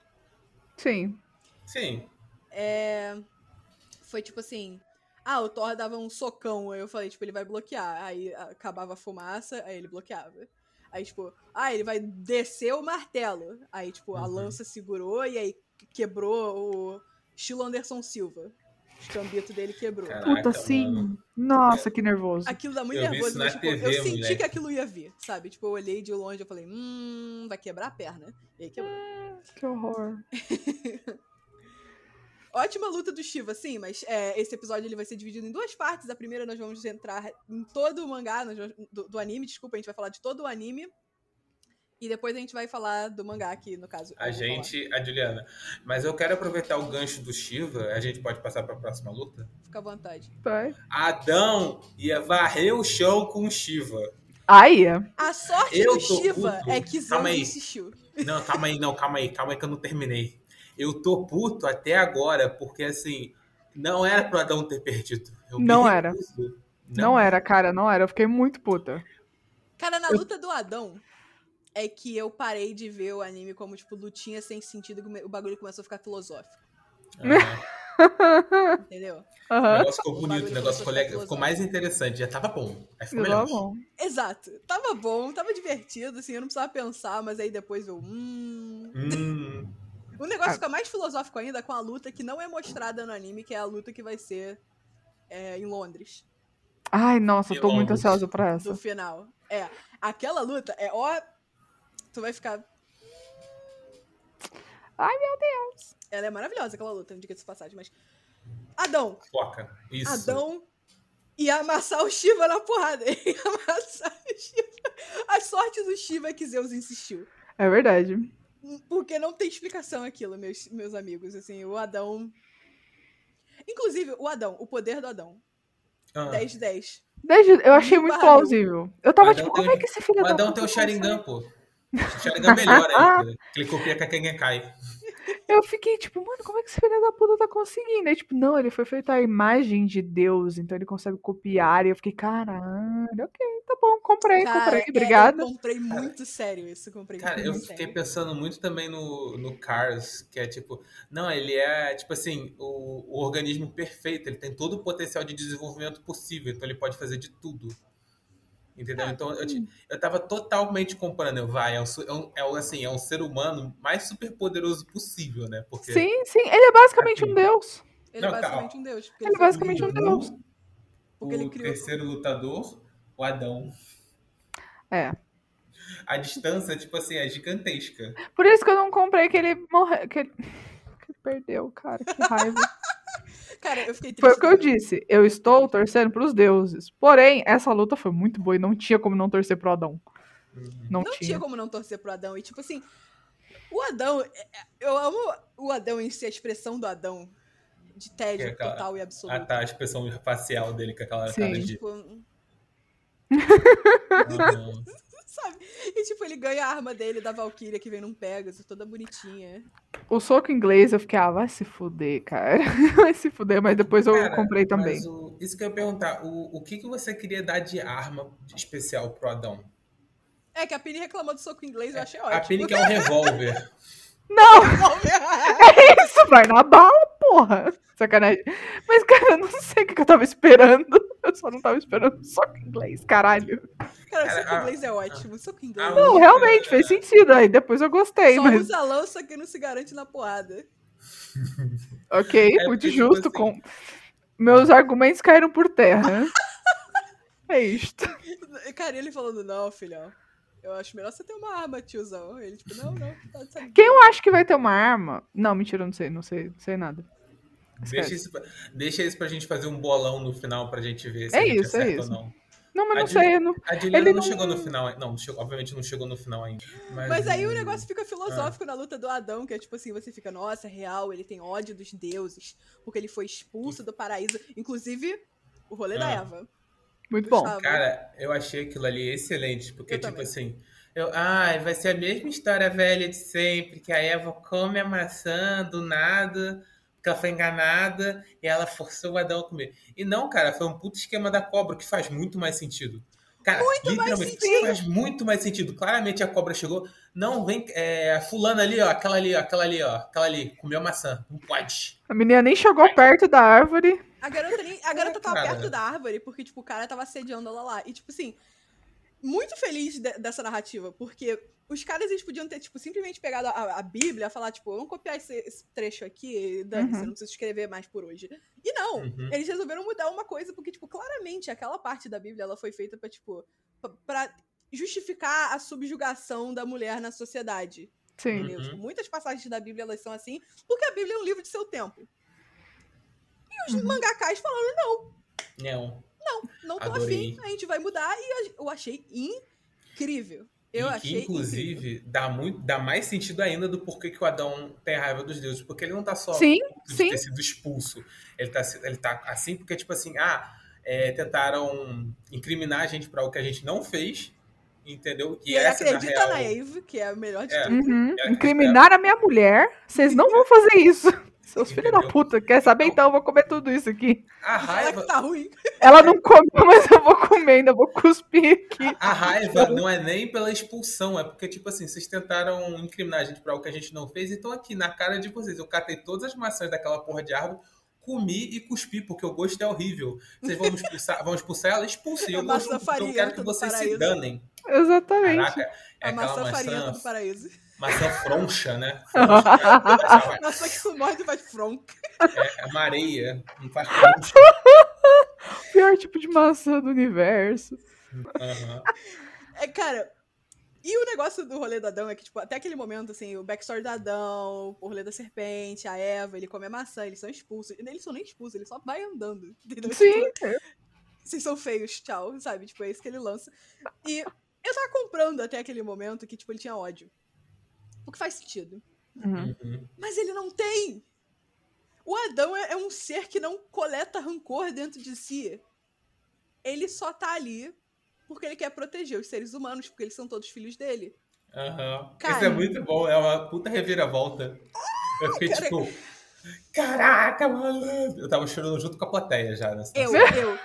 Sim. Sim. É, Foi tipo assim. Ah, o Thor dava um socão. Aí eu falei, tipo, ele vai bloquear. Aí acabava a fumaça, aí ele bloqueava. Aí, tipo, ah, ele vai descer o martelo. Aí, tipo, a Uhum. lança segurou e aí quebrou o estilo Anderson Silva. O escambito dele quebrou. Caraca, Puta, sim. mano. Nossa, que nervoso. Aquilo dá muito Eu nervoso, mas, tipo, TV, eu senti moleque. que aquilo ia vir, sabe? Tipo, eu olhei de longe e falei, hum, vai quebrar a perna. E aí quebrou. Que horror. Ótima luta do Shiva, sim, mas é, esse episódio ele vai ser dividido em duas partes. A primeira nós vamos entrar em todo o mangá, nós vamos- do, do anime, desculpa, a gente vai falar de todo o anime. E depois a gente vai falar do mangá aqui, no caso. A vou falar. gente, a Juliana. Mas eu quero aproveitar o gancho do Shiva, a gente pode passar pra próxima luta? Fica à vontade. Vai. Adão ia varrer o chão com o Shiva. Aí, A sorte Eu do Shiva puto. é que aí. insistiu. Não, calma aí, não, calma aí, calma aí que eu não terminei. Eu tô puto até agora, porque assim, não era pro Adão ter perdido. Eu me Não era. recuso. não era, cara, não era. Eu fiquei muito puta. Cara, na luta do Adão, é que eu parei de ver o anime como, tipo, lutinha sem sentido, o bagulho começou a ficar filosófico. Ah, Entendeu? o Aham. negócio ficou O bonito, bagulho o negócio ficou, ficou mais interessante, já tava bom. Aí ficou melhor. bom. Exato. Tava bom, tava divertido, assim, eu não precisava pensar, mas aí depois eu. Hum. Hum, O negócio Ah. fica mais filosófico ainda com a luta que não é mostrada no anime, que é a luta que vai ser é, em Londres, Ai, nossa, eu tô muito Quilombo. ansiosa pra essa. do final. É, aquela luta é ó. Tu vai ficar. Ai, meu Deus! Ela é maravilhosa, aquela luta, diga-se de passagem, mas. Adão! foca. Isso. Adão ia amassar o Shiva na porrada. Ele ia amassar o Shiva. A sorte do Shiva é que Zeus insistiu. É verdade. Porque não tem explicação aquilo, meus, meus amigos. Assim, o Adão. Inclusive, o Adão, o poder do Adão. Ah, 10 de 10. Desde, eu achei muito plausível. Eu tava O tipo, Adão como é que esse filho Adão tem o? Sharingan, pô. Sharingan melhor ainda. Que ele copia que a Kengen cai. Eu fiquei tipo, mano, como é que esse filho da puta tá conseguindo? Aí, tipo, não, ele foi feito a imagem de Deus, então ele consegue copiar. E eu fiquei, caralho, ok, tá bom, comprei, Cara, comprei, é, obrigada. eu comprei muito sério isso. Comprei Cara, muito eu sério. fiquei pensando muito também no, no Cars, que é tipo, não, ele é, tipo assim, o, o organismo perfeito, ele tem todo o potencial de desenvolvimento possível, então ele pode fazer de tudo. Entendeu? Ah, Então eu, ti- eu tava totalmente comparando. Eu, vai, é um, é um, é um, assim, é um ser humano mais super poderoso possível, né? Porque Sim, sim. Ele é basicamente Assim. um deus. Ele Não, é tá, basicamente um deus. Ele é basicamente um o- deus. Porque ele o criou- terceiro lutador, o Adão. É. A distância, tipo assim, é gigantesca. Por isso que eu não comprei que ele morreu. Que ele... que ele perdeu, cara. Que raiva. Cara, eu fiquei triste. Foi o que eu disse. Eu estou torcendo pros deuses. Porém, essa luta foi muito boa e não tinha como não torcer pro Adão. Não, Não tinha. tinha como não torcer pro Adão. E tipo assim, o Adão. é- é- Eu amo o Adão em si, a expressão do Adão. De tédio é aquela- total e absoluto. Ah, tá, a expressão facial dele com aquela Sim. cara de. Tipo. sabe? E tipo, ele ganha a arma dele da Valkyria que vem num Pegasus, toda bonitinha. O soco inglês eu fiquei, ah, vai se fuder, cara. Vai se fuder, mas depois eu Cara, comprei também. Mas o- isso que eu ia perguntar, o, o que, que você queria dar de arma especial pro Adão? É que a Pini reclamou do soco inglês, eu achei A ótimo. Pini quer um revólver. Não, é isso, vai na bala, porra. Sacanagem. Mas, cara, eu não sei o que que eu tava esperando. Eu só não tava esperando soco inglês, caralho. Cara, Cara, soco inglês é ótimo. Soco inglês. a Não, única- realmente, fez sentido. Aí depois eu gostei, Só mas. usa a lança que não se garante na porrada. Ok, É muito tipo justo. assim- Com... Meus argumentos caíram por terra. é isto. Cara, ele falando, não, filhão. Eu acho melhor você ter uma arma, tiozão. Ele, tipo, não, não, tá. Quem eu acho que vai ter uma arma. Não, mentira, eu não sei, não sei, não sei nada. Deixa isso, pra, deixa isso pra gente fazer um bolão no final pra gente ver se É a gente isso, é isso. ou não. Não, mas não sei. Não... A Juliana Ele não não- chegou no final. Não, obviamente não chegou no final ainda. Mas, Mas aí o negócio fica filosófico na luta do Adão, que é tipo assim, você fica, nossa, é real, ele tem ódio dos deuses, porque ele foi expulso do paraíso. Inclusive, o rolê da Ah. Eva. Muito bom. Gustavo. Cara, eu achei aquilo ali excelente, porque, Eu tipo também. assim, eu, ai, vai ser a mesma história velha de sempre, que a Eva come a maçã do nada, porque ela foi enganada e ela forçou o Adão a comer. E não, cara, foi um puto esquema da cobra que faz muito mais sentido. Cara, literalmente sentido. faz muito mais sentido. Claramente a cobra chegou, não, vem, é, a fulana ali, ó, aquela ali, ó, aquela ali, ó, aquela ali, comeu a maçã, não pode. A menina nem chegou perto da árvore. A garota, nem, a garota tava Cara. perto da árvore, porque, tipo, o cara tava assediando ela lá. E, tipo assim, muito feliz de- dessa narrativa, porque os caras, eles podiam ter, tipo, simplesmente pegado a, a Bíblia e falar, tipo, vamos copiar esse, esse trecho aqui, dane-se, Uhum. eu não preciso escrever mais por hoje. E não, Uhum. eles resolveram mudar uma coisa, porque, tipo, claramente aquela parte da Bíblia, ela foi feita pra, tipo, pra, pra justificar a subjugação da mulher na sociedade. Sim. Entendeu? Uhum. Tipo, muitas passagens da Bíblia elas são assim, porque a Bíblia é um livro de seu tempo. E os Uhum. mangakás falaram, Não. não tô Adorei. afim, a gente vai mudar, e eu achei incrível. Eu e que, achei inclusive, dá, muito, dá mais sentido ainda do porquê que o Adão tem raiva dos deuses. Porque ele não tá só Sim, de sim. ter sido expulso. Ele tá, ele tá assim porque, tipo assim, ah, é, tentaram incriminar a gente pra o que a gente não fez, entendeu? E ele essa, na acredita real, na Eve, que é a melhor de É. tudo. Uhum. É, Incriminar a minha mulher. Vocês não vão fazer isso. Seus filhos da puta. Quer saber? Então eu vou comer tudo isso aqui. A raiva, que tá ruim. Ela não comeu, mas eu vou comer, ainda vou cuspir aqui. a raiva não é nem pela expulsão, é porque, tipo assim, vocês tentaram incriminar a gente pra algo que a gente não fez, então aqui na cara de vocês, eu catei todas as maçãs daquela porra de árvore, comi e cuspi, porque o gosto é horrível. Vocês vão expulsar, vão expulsar ela? Expulsem. Eu, A maçã gosto, eu quero que vocês se danem. Exatamente. Caraca, é a maçã farinha do paraíso. Maçã froncha, né? Maçã que e faz fronca. É uma areia, não faz froncha. Pior tipo de maçã do universo. Aham. É, cara, e o negócio do rolê do Adão é que, tipo, até aquele momento, assim, o backstory do Adão, o rolê da serpente, a Eva, ele come a maçã, eles são expulsos. Eles são nem expulsos, ele só vai andando. Entendeu? Sim. Tipo, vocês são feios, tchau, sabe? Tipo, é isso que ele lança. E eu tava comprando até aquele momento que, tipo, ele tinha ódio. O que faz sentido. Uhum. Uhum. Mas ele não tem! O Adão é, é um ser que não coleta rancor dentro de si. Ele só tá ali porque ele quer proteger os seres humanos, porque eles são todos filhos dele. Aham. Cara. Isso é muito bom, é uma puta reviravolta. Eu fiquei Cara. tipo, caraca, malandro. Eu tava chorando junto com a plateia já, né? Eu, eu.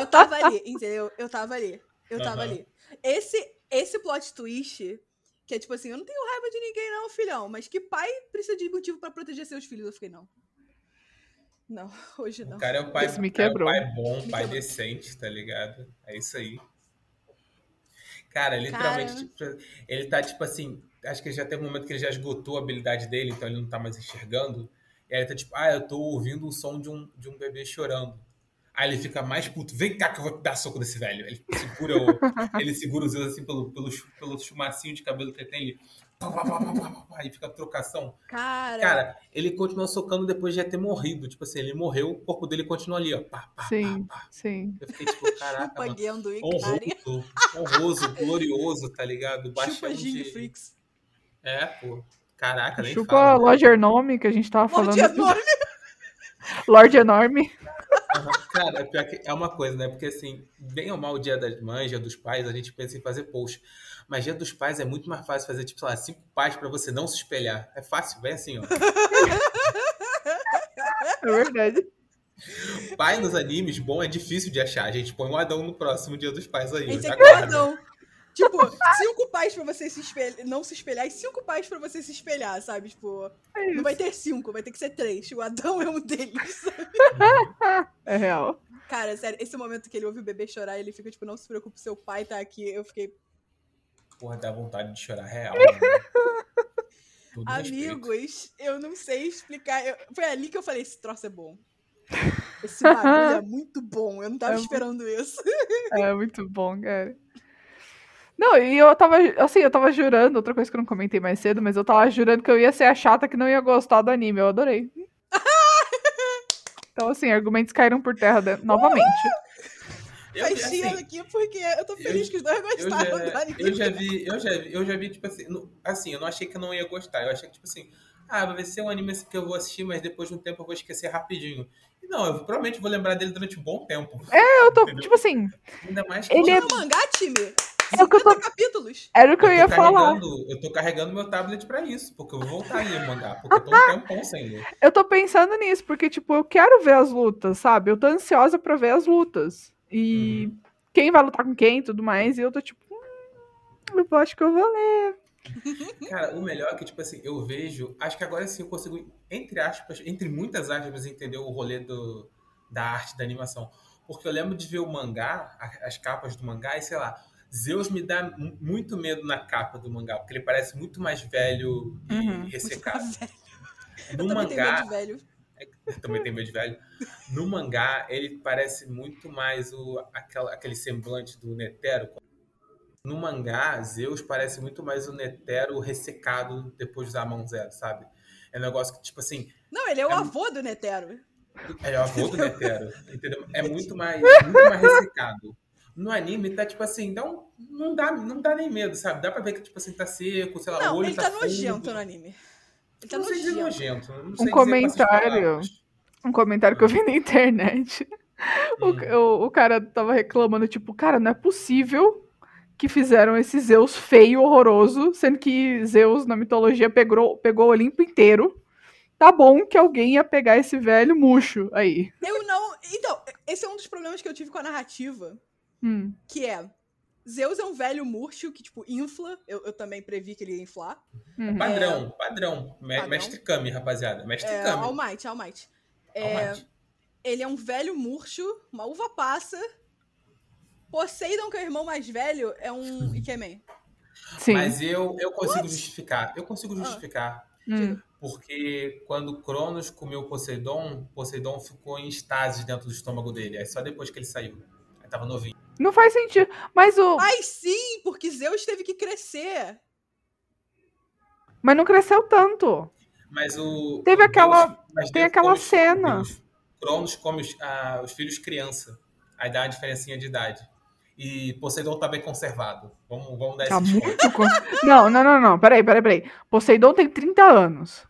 Eu tava ali, entendeu? Eu tava ali. Eu tava Aham. ali. Esse, esse plot twist, que é tipo assim, eu não tenho raiva de ninguém, não, filhão. Mas que pai precisa de motivo pra proteger seus filhos? Eu fiquei, não. Não, hoje não. O cara é o pai, Esse me o cara é o quebrou. pai bom, Me pai quebrou. decente, tá ligado? É isso aí. Cara, literalmente, Cara... Tipo, ele tá tipo assim. Acho que já tem um momento que ele já esgotou a habilidade dele, então ele não tá mais enxergando. E aí ele tá tipo, ah, eu tô ouvindo o som de um, de um bebê chorando. Aí ele fica mais puto, vem cá que eu vou dar soco desse velho. Ele segura, o, ele segura os dedos assim pelo, pelo, pelo chumacinho de cabelo que ele tem ali. Aí fica a trocação. Cara. Cara, ele continuou socando depois de já ter morrido. Tipo assim, ele morreu, o corpo dele continua ali, ó. Pá, pá, sim, pá, sim. Eu fiquei tipo, caraca, mano. Honroso, honroso, glorioso, tá ligado? Baixão de... Freaks. É, pô. Caraca, nem Chupa fala. Chupa Lorde Enorme, que a gente tava Lorde falando. Enorme. Lorde Enorme. Cara, pior que é uma coisa, né? Porque assim, bem ou mal o dia das mães, dia dos pais, a gente pensa em fazer post. Mas dia dos pais é muito mais fácil fazer, tipo, sei lá, cinco pais para você não se espelhar. É fácil, bem assim, ó. É verdade. Pai nos animes, bom, é difícil de achar. A gente põe um Adão no próximo dia dos pais aí. Esse é Adão. Tipo, cinco pais pra você se espelhar, não se espelhar e cinco pais pra você se espelhar, sabe? Tipo, é não vai ter cinco, vai ter que ser três. O Adão é um deles, sabe? É real. Cara, sério, esse momento que ele ouve o bebê chorar, ele fica tipo, não se preocupe, seu pai tá aqui. Eu fiquei. Porra, dá vontade de chorar real. Né? Amigos, eu não sei explicar. Eu... Foi ali que eu falei: esse troço é bom. Esse bagulho é muito bom. Eu não tava é esperando muito... isso. É muito bom, cara. Não, e eu tava, assim, eu tava jurando, outra coisa que eu não comentei mais cedo, mas eu tava jurando que eu ia ser a chata que não ia gostar do anime. Eu adorei. então, assim, argumentos caíram por terra de... novamente. Eu, assim, aqui porque eu tô feliz eu, que os dois gostaram eu já, do anime. Eu já vi, eu já vi, eu já vi, tipo assim, assim, eu não achei que eu não ia gostar. Eu achei que, tipo assim, ah, vai ser um anime que eu vou assistir, mas depois de um tempo eu vou esquecer rapidinho. E não, eu provavelmente vou lembrar dele durante um bom tempo. É, eu tô, entendeu? tipo assim. Ainda mais que ele é mangá, time. É o que eu tô... capítulos. Era o que eu, eu ia falar. Eu tô carregando meu tablet pra isso, porque eu vou voltar a mandar, porque eu tô um tempão sem ler. Eu tô pensando nisso, porque, tipo, eu quero ver as lutas, sabe? Eu tô ansiosa pra ver as lutas. E uhum. quem vai lutar com quem e tudo mais, e eu tô tipo, hum, eu acho que eu vou ler. Cara, o melhor é que, tipo assim, eu vejo. Acho que agora sim eu consigo, entre aspas, entre muitas aspas, entender o rolê do, da arte, da animação. Porque eu lembro de ver o mangá, as capas do mangá, e sei lá, Zeus me dá muito medo na capa do mangá, porque ele parece muito mais velho e uhum, ressecado. No eu mangá. Também velho. Eu também tenho medo de velho. No mangá, ele parece muito mais o, aquela, aquele semblante do Netero. No mangá, Zeus parece muito mais o Netero ressecado depois de usar a mão zero, sabe? É um negócio que, tipo assim. Não, ele é o é avô do Netero. É o avô do Netero, entendeu? É muito mais, muito mais ressecado no anime tá tipo assim, então não dá, não dá nem medo, sabe? Dá pra ver que tipo assim, tá seco, sei lá, não, o olho ele tá, tá nojento no anime. Ele tá não nojento. Sei nojento não sei um comentário, um comentário que eu vi na internet. Hum. O, o, o, cara tava reclamando, tipo, cara, não é possível que fizeram esse Zeus feio, horroroso, sendo que Zeus na mitologia pegou, pegou o Olimpo inteiro. Tá bom que alguém ia pegar esse velho murcho aí. Eu não. Então, esse é um dos problemas que eu tive com a narrativa. Hum. Que é. Zeus é um velho murcho que, tipo, infla. Eu, eu também previ que ele ia inflar. Uhum. Padrão, é... padrão. Mestre Kami, rapaziada. Mestre é, Kami. All Might, All Might. É, All Might. Ele é um velho murcho, uma uva passa. Poseidon, que é o irmão mais velho, é um Ikemen. Sim. Mas eu, eu consigo What? justificar. Eu consigo ah. justificar. Ah. Porque quando Cronos comeu Poseidon, Poseidon ficou em estase dentro do estômago dele. Aí só depois que ele saiu. Aí tava novinho. Não faz sentido. Mas o. Mas sim, porque Zeus teve que crescer. Mas não cresceu tanto. Mas o. Teve aquela. Deus, tem aquela cena. Os, Cronos come os, ah, os filhos criança. Aí dá uma diferencinha de idade. E Poseidon tá bem conservado. Vamos, vamos dar tá esse muito con... Não, não, não, não. Peraí, peraí, peraí. Poseidon tem 30 anos.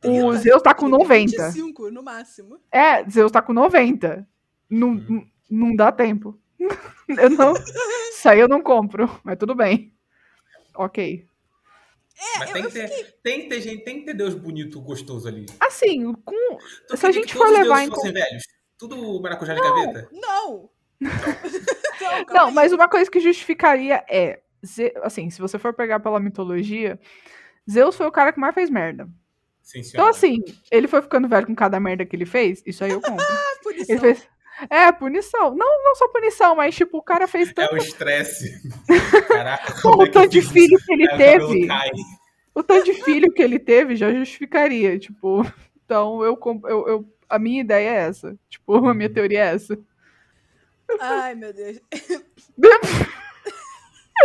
30? O Zeus tá com 90. 25 no máximo. É, Zeus tá com 90. Não, hum. não dá tempo. eu não. Isso aí eu não compro, mas tudo bem. Ok. É, mas tem, que ter, fiquei... tem que ter gente, tem que ter Deus bonito, gostoso ali. Assim, com... se a gente for levar em conta. velhos? Tudo maracujá de gaveta? Não! Não, não mas uma coisa que justificaria é. Assim, se você for pegar pela mitologia, Zeus foi o cara que mais fez merda. Sim, então, assim, ele foi ficando velho com cada merda que ele fez, isso aí eu compro. Ah, ele fez, É, punição. Não, não só punição, mas tipo, o cara fez É tanto. o estresse. Caraca, Pô, é o tanto de filho que ele o teve. cai. O tanto de filho que ele teve já justificaria, tipo. Então, eu, com- eu, eu- a minha ideia é essa. Tipo, a minha Uhum. teoria é essa. Ai, meu Deus.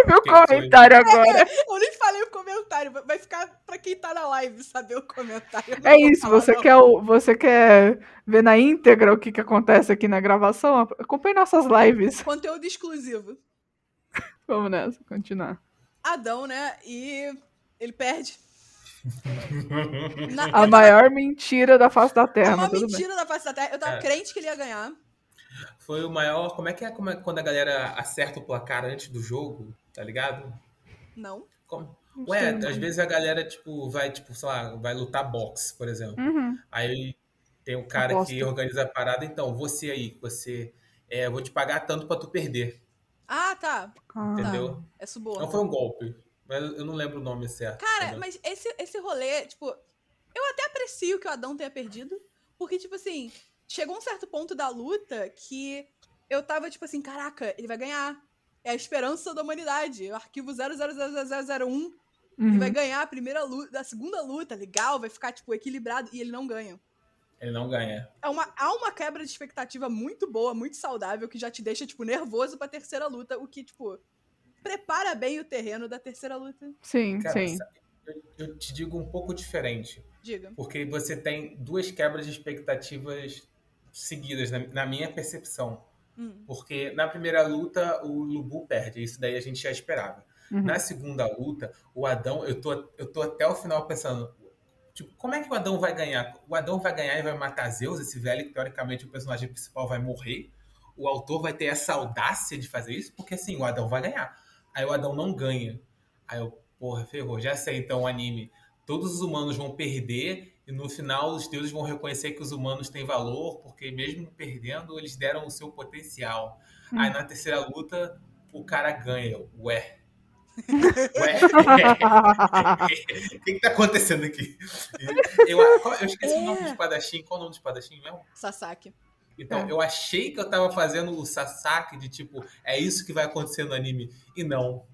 Meu Que foi? comentário agora. Eu nem falei o comentário. vai- ficar pra quem tá na live saber o comentário. Eu É isso, falar, você não. quer, o- você quer ver na íntegra o que, que acontece aqui na gravação? Acompanhe nossas lives. Conteúdo exclusivo. Vamos nessa, continuar. Adão, né? E ele perde. Na- A eu maior mentira da face da tava- Terra, é uma mas tudo bem. mentira da face da terra. Eu tava É. crente que ele ia ganhar. Foi o maior. Como é que é como é- quando a galera acerta o placar antes do jogo? Tá ligado? Não. Como- Não Ué, às vezes a galera, tipo, vai, tipo, sei lá, vai lutar boxe, por exemplo. Uhum. Aí tem o cara Aposta. que organiza a parada, então, você aí, você. É, eu vou te pagar tanto pra tu perder, Ah, tá. Ah, entendeu? É suborno. Não foi um golpe. Mas eu não lembro o nome certo. Cara, entendeu? mas esse, esse rolê, tipo, eu até aprecio que o Adão tenha perdido, porque, tipo assim, chegou um certo ponto da luta que eu tava, tipo assim, caraca, ele vai ganhar. É a esperança da humanidade. O arquivo 000001 ele uhum. vai ganhar a primeira luta, a segunda luta, legal, vai ficar, tipo, equilibrado, e ele não ganha. Ele não ganha. É uma, há uma quebra de expectativa muito boa, muito saudável, que já te deixa, tipo, nervoso pra terceira luta, o que, tipo, prepara bem o terreno da terceira luta. Sim, Cara, sim. sabe, eu, eu te digo um pouco diferente. Diga. Porque você tem duas quebras de expectativas seguidas, na, na minha percepção. Hum. Porque na primeira luta, o Lubu perde. Isso daí a gente já esperava. Uhum. Na segunda luta, o Adão, eu tô, eu tô até o final pensando, tipo, como é que o Adão vai ganhar? O Adão vai ganhar e vai matar Zeus, esse velho que teoricamente o personagem principal vai morrer. O autor vai ter essa audácia de fazer isso, porque assim, o Adão vai ganhar. Aí o Adão não ganha. Aí eu, porra, ferrou, já sei então o anime. Todos os humanos vão perder e no final os deuses vão reconhecer que os humanos têm valor, porque mesmo perdendo, eles deram o seu potencial. Hum. Aí na terceira luta, o cara ganha. Ué. Ué. O que, que tá acontecendo aqui? Eu, eu esqueci o nome do É. espadachim. Qual o nome do espadachim mesmo? Sasaki. Então, É. eu achei que eu tava fazendo o Sasaki de tipo, é isso que vai acontecer no anime. E não.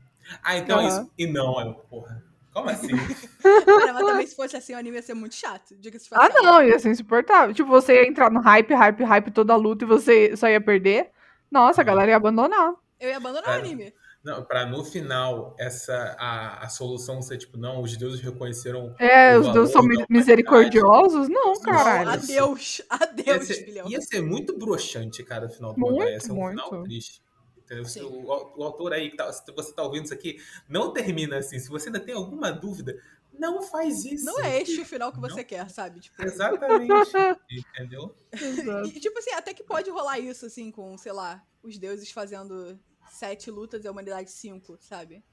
Ah, então é Aham. isso. E não. Eu, porra. Como assim? Cara, mas também se fosse assim, o anime ia ser muito chato. Diga-se de Ah, não, ia ser insuportável. Tipo, você ia entrar no hype, hype, hype toda a luta e você só ia perder. Nossa, a Uhum. galera ia abandonar. Eu ia abandonar Cara, o anime. Não, pra no final, essa, a, a solução ser tipo, não, os deuses reconheceram. É, O os deuses são misericordiosos? Não, Não, caralho. Não, adeus. Ia Adeus, ser, filhão. ia ser muito broxante, cara, o final do Muito, mangá. Ia ser um muito. final triste. Entendeu? Se Sim. O, o autor aí, que tá, se você tá ouvindo isso aqui, não termina assim. Se você ainda tem alguma dúvida, não faz isso. Não é este o final que você Não. quer, sabe? Tipo, Exatamente. entendeu? Exato. E, tipo assim, até que pode rolar isso, assim, com, sei lá, os deuses fazendo sete lutas e a humanidade cinco, sabe?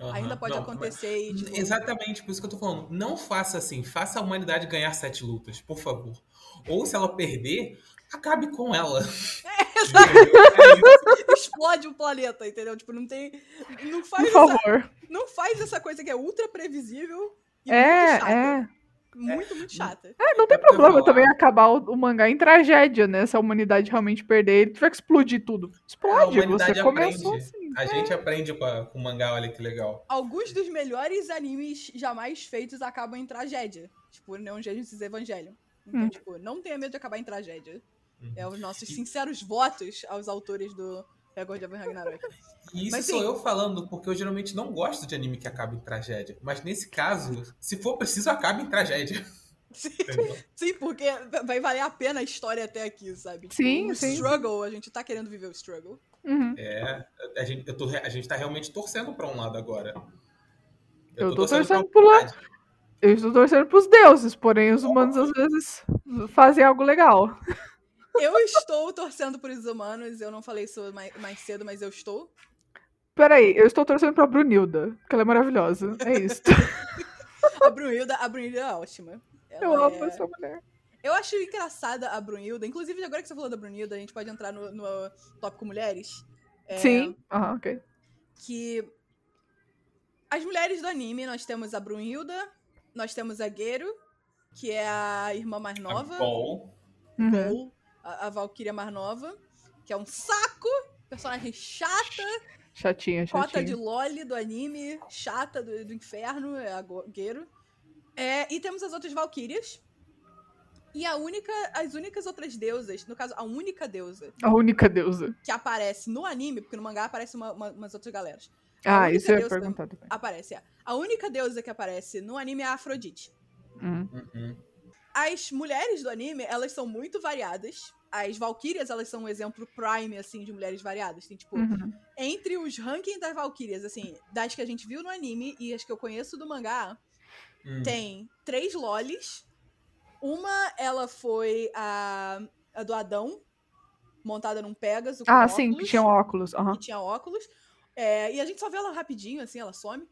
Aham. Ainda pode Não, acontecer e, mas- tipo... Exatamente, por isso que eu tô falando. Não faça assim. Faça a humanidade ganhar sete lutas, por favor. Ou se ela perder, acabe com ela. É isso. Explode o planeta, entendeu? Tipo, não tem... Não Por faz, essa, favor. não faz essa coisa que é ultra previsível e É, muito chata. é. Muito, muito chata. É, não tem É problema também acabar o, o mangá em tragédia, né? Se a humanidade realmente perder, ele tiver que explodir tudo. Explode, humanidade você começou assim. A gente aprende com, a- com o mangá, olha que legal. Alguns dos melhores animes jamais feitos acabam em tragédia. Tipo, Neon Genesis Evangelion. Então, Hum. tipo, não tenha medo de acabar em tragédia. Uhum. É os nossos sinceros votos aos autores do Record of Ragnarok. E isso Mas, sou sim. eu falando, porque eu geralmente não gosto de anime que acaba em tragédia. Mas nesse caso, se for preciso, acaba em tragédia. Sim, sim, porque vai valer a pena a história até aqui, sabe? Tipo, Sim, o sim. struggle, a gente tá querendo viver o struggle. Uhum. É, a gente, eu tô, a gente tá realmente torcendo pra um lado agora. Eu tô torcendo pra pro lado. Eu estou torcendo pros deuses, porém os humanos às vezes fazem algo legal. Eu estou torcendo por os humanos, eu não falei isso mais, mais cedo, mas eu estou. Peraí, eu estou torcendo pra Brunilda, porque ela é maravilhosa. É isso. A Brunhilda, a Brunhilda é ótima. Eu Ela amo é- essa mulher. Eu acho engraçada a Brunhilda. Inclusive, agora que você falou da Brunhilda, a gente pode entrar no, no tópico mulheres. É, Sim. Aham, ok. Que as mulheres do anime, nós temos a Brunhilda, nós temos a Gero, que é a irmã mais nova. A Gol, Uhum. Gol. A, a Valkyria mais nova, que é um saco, personagem chata, Chatinha, cota chatinha. de loli do anime, chata do, do inferno, é a Gero. É, e temos as outras Valkyrias. E a única, as únicas outras deusas, no caso, a única deusa A única deusa. que aparece no anime, porque no mangá aparece uma- uma- umas outras galeras. A Ah, isso eu ia perguntar também. Aparece, é. A única deusa que aparece no anime é a Afrodite. Hum. Uhum. As mulheres do anime, elas são muito variadas. As Valkyrias, elas são um exemplo prime, assim, de mulheres variadas. Tem, tipo, Uhum. entre os rankings das Valkyrias, assim, das que a gente viu no anime e as que eu conheço do mangá, Hum. tem três lolis. Uma, ela foi a, a do Adão, montada num Pegasus. com Ah, sim, que tinha óculos. aham. que tinha óculos. É, e a gente só vê ela rapidinho, assim, ela some.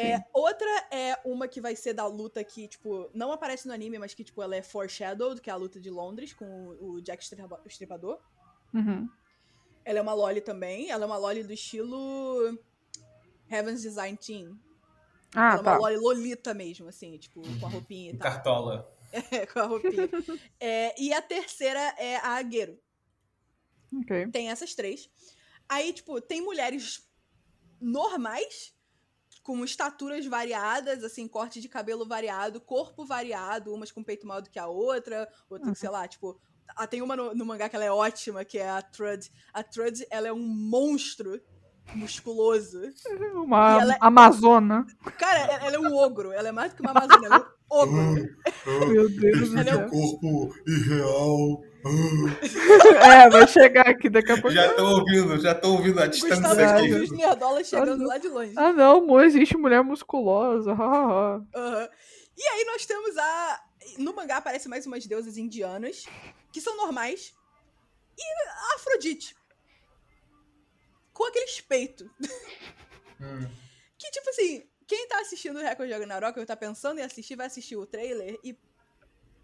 É, outra é uma que vai ser da luta que, tipo, não aparece no anime, mas que, tipo, ela é foreshadowed, que é a luta de Londres com o, Jack Estripa- Estripador. Uhum. Ela é uma Loli também. Ela é uma Loli do estilo Heaven's Design Team. Ah, ela é tá. uma Loli Lolita mesmo, assim, tipo, com a roupinha e tal. Cartola. É, com a roupinha. É, e a terceira é a Agueiro. Ok. Tem essas três. Aí, tipo, tem mulheres normais, com estaturas variadas, assim, corte de cabelo variado, corpo variado, umas com peito maior do que a outra, outra, Uhum. sei lá, tipo. Ah, tem uma no, no mangá que ela é ótima, que é a Trud. A Trud, ela é um monstro musculoso. Uma E ela é- amazona. Cara, ela é um ogro. Ela é mais do que uma amazônia, ela é ogro. Meu Deus do é céu. corpo irreal. É, vai chegar aqui daqui a pouco. Já tô ouvindo, já tô ouvindo a distância aqui. os nerdolas chegando Ah, não. lá de longe. Ah, não, não existe mulher musculosa. Aham. E aí nós temos a. No mangá aparecem mais umas deusas indianas, que são normais. E a Afrodite. Com aquele peito. Hum. Que, tipo assim, quem tá assistindo o Record de Ragnarok, ou tá pensando em assistir, vai assistir o trailer e.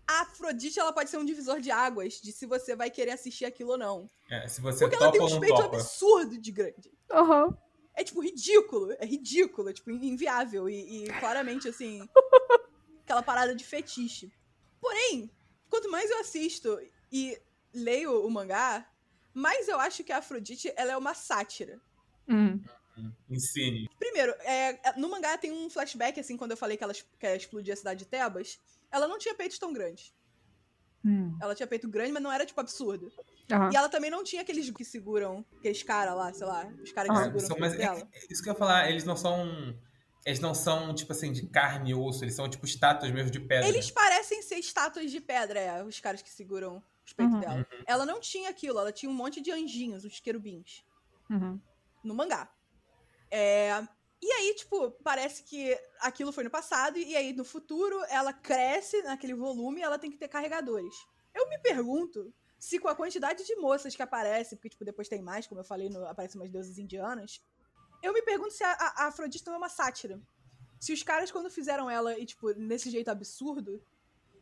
A Afrodite, ela pode ser um divisor de águas de se você vai querer assistir aquilo ou não. É, se você Porque ela tem um peito absurdo de grande. Aham. É, tipo, ridículo. É ridículo. É, tipo, inviável. E, e claramente, assim, aquela parada de fetiche. Porém, quanto mais eu assisto e leio o mangá, mais eu acho que a Afrodite, ela é uma sátira. Hum. Ensine. Primeiro, é, é- no mangá tem um flashback, assim, quando eu falei que ela, que ela explodia a cidade de Tebas. Ela não tinha peitos tão grandes. Hum. Ela tinha peito grande, mas não era, tipo, absurdo. Aham. E ela também não tinha aqueles que seguram, aqueles caras lá, sei lá, os caras que seguram são- mas é- dela. é isso que eu ia falar, eles não são. Eles não são, tipo assim, de carne e osso, eles são tipo estátuas mesmo de pedra. Eles parecem ser estátuas de pedra, é, os caras que seguram os peitos Uhum. dela. Ela não tinha aquilo, ela tinha um monte de anjinhos, uns querubins, Uhum. no mangá. É, E aí, tipo, parece que aquilo foi no passado, e aí no futuro ela cresce naquele volume e ela tem que ter carregadores. Eu me pergunto se com a quantidade de moças que aparece, porque tipo, depois tem mais, como eu falei, no, aparecem umas deusas indianas. Eu me pergunto se a, a, a Afrodite não é uma sátira. Se os caras, quando fizeram ela, e, tipo, nesse jeito absurdo,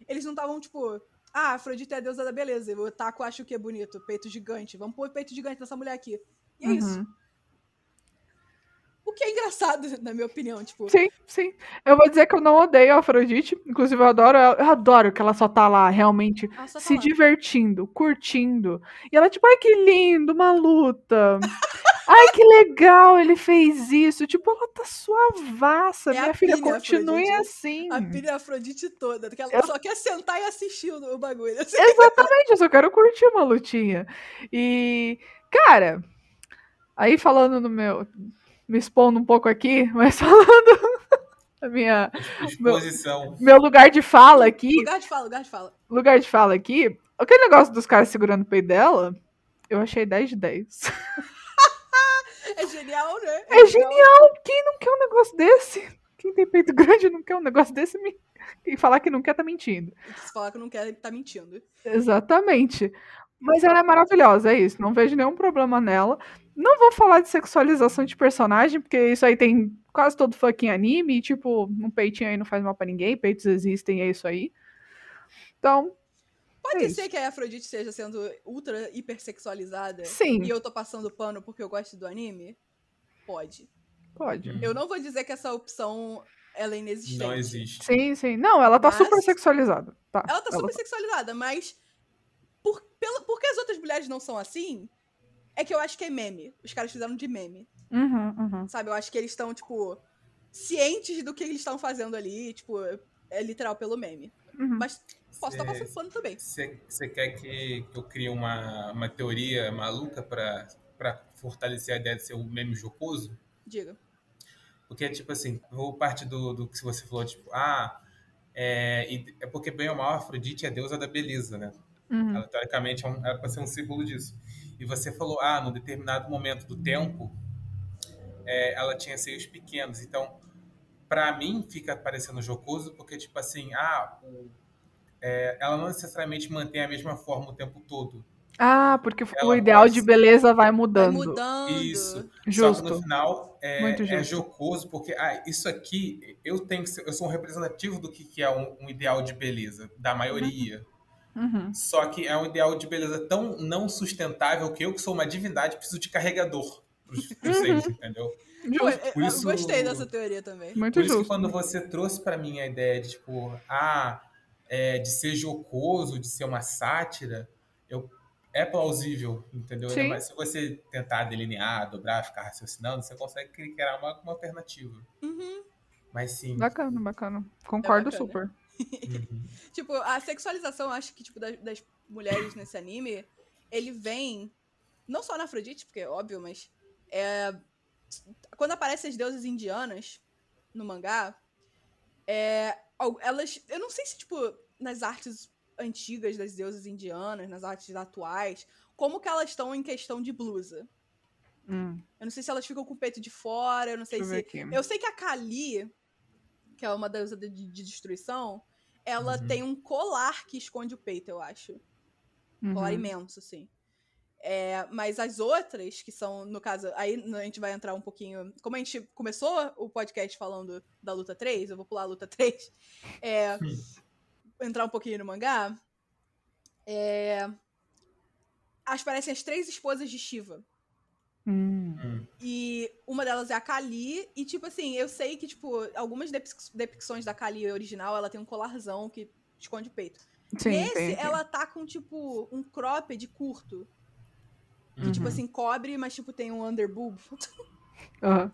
eles não estavam, tipo, ah, Afrodite é a deusa da beleza. O Taco acha o que é bonito, peito gigante. Vamos pôr peito gigante nessa mulher aqui. E é isso. O que é engraçado, na minha opinião, tipo. Sim, sim. Eu vou dizer que eu não odeio a Afrodite. Inclusive, eu adoro ela. Eu adoro que ela só tá lá realmente tá se lá. divertindo, curtindo. E ela, tipo, ai que lindo, uma luta. ai que legal, ele fez isso. Tipo, ela tá suavaça. É Minha filha, pilha, continue Afrodite. assim. A pilha Afrodite toda. Que ela Eu- só quer sentar e assistir o, o bagulho. assim. Exatamente, eu só quero curtir uma lutinha. E, cara, aí falando no meu. Me expondo um pouco aqui, mas falando da minha. Exposição. Meu lugar de fala aqui. Lugar de fala, lugar de fala. lugar de fala aqui, aquele negócio dos caras segurando o peito dela, eu achei 10 de 10. É genial, né? É genial! Quem não quer um negócio desse? Quem tem peito grande não quer um negócio desse? me- E falar que não quer tá mentindo. Se falar que não quer, tá mentindo. Exatamente. Mas ela é maravilhosa, é isso. Não vejo nenhum problema nela. Não vou falar de sexualização de personagem, porque isso aí tem quase todo fucking anime. E, tipo, um peitinho aí não faz mal pra ninguém. Peitos existem, é isso aí. Então, Pode É ser que a Afrodite esteja sendo ultra hipersexualizada sim, e eu tô passando pano porque eu gosto do anime? Pode. pode. Eu não vou dizer que essa opção ela é inexistente. Não existe. Sim, sim. Não, ela tá Mas- super sexualizada. Tá. Ela tá super sexualizada, mas por, pela, porque as outras mulheres não são assim, é que eu acho que é meme. Os caras fizeram de meme. Uhum, uhum. Sabe? Eu acho que eles estão, tipo, cientes do que eles estão fazendo ali, tipo, é literal pelo meme. uhum. Mas posso estar Cê- passando pano também. Você quer que, eu crie uma, uma teoria maluca pra, pra fortalecer a ideia de ser um meme jocoso? Diga. Porque, tipo assim, eu vou parte do, do que você falou, tipo, ah, é, e- é porque bem ou mal, a Afrodite é a deusa da beleza, né? Uhum. Ela, teoricamente, é um, era pra ser um símbolo disso. E você falou, ah, num determinado momento do tempo, é, ela tinha seios pequenos. Então, pra mim, fica parecendo jocoso, porque, tipo assim, ah, o- é, ela não necessariamente mantém a mesma forma o tempo todo. Ah, porque o Ela ideal pode de beleza vai Vai mudando. mudando. Isso. Só Justo. que no final é, Muito é jocoso, porque ah, isso aqui, eu tenho que ser- eu sou um representativo do que, que é um, um ideal de beleza, da maioria. Uhum. Só que é um ideal de beleza tão não sustentável que eu, que sou uma divindade, preciso de carregador pros, pros Uhum. seres, entendeu? Pô, Justo. eu, isso- gostei dessa teoria também. Muito Por isso que justo. quando você trouxe pra mim a ideia de, tipo, ah, é, de ser jocoso, de ser uma sátira, eu, é plausível, entendeu? Sim. Mas se você tentar delinear, dobrar, ficar raciocinando, você consegue criar uma, uma alternativa. Uhum. Mas sim. Bacana, bacana. Concordo bacana. super. Uhum. Tipo, a sexualização, acho que, tipo, das, das mulheres nesse anime, ele vem. Não só na Afrodite, porque é óbvio, mas. É, quando aparecem as deusas indianas no mangá, é, elas. Eu não sei se, tipo, nas artes antigas das deusas indianas, nas artes atuais, como que elas estão em questão de blusa. Hum, Eu não sei se elas ficam com o peito de fora, eu não sei deixa se. Eu sei que a Kali, que é uma deusa de, de destruição, ela Uhum. tem um colar que esconde o peito, eu acho. Um colar Uhum. imenso, assim. É, mas as outras, que são, no caso, aí a gente vai entrar um pouquinho. Como a gente começou o podcast falando da luta 3, eu vou pular a luta 3. É, entrar um pouquinho no mangá. É, as parecem as três esposas de Shiva. Hum. Hum. E uma delas é a Kali. E, tipo assim, eu sei que, tipo, algumas depic- depicções da Kali original, ela tem um colarzão que esconde o peito. Sim, Nesse, tem aqui. ela tá com, tipo, um cropped curto. Que, Uhum. tipo assim, cobre, mas, tipo, tem um underboob. Aham.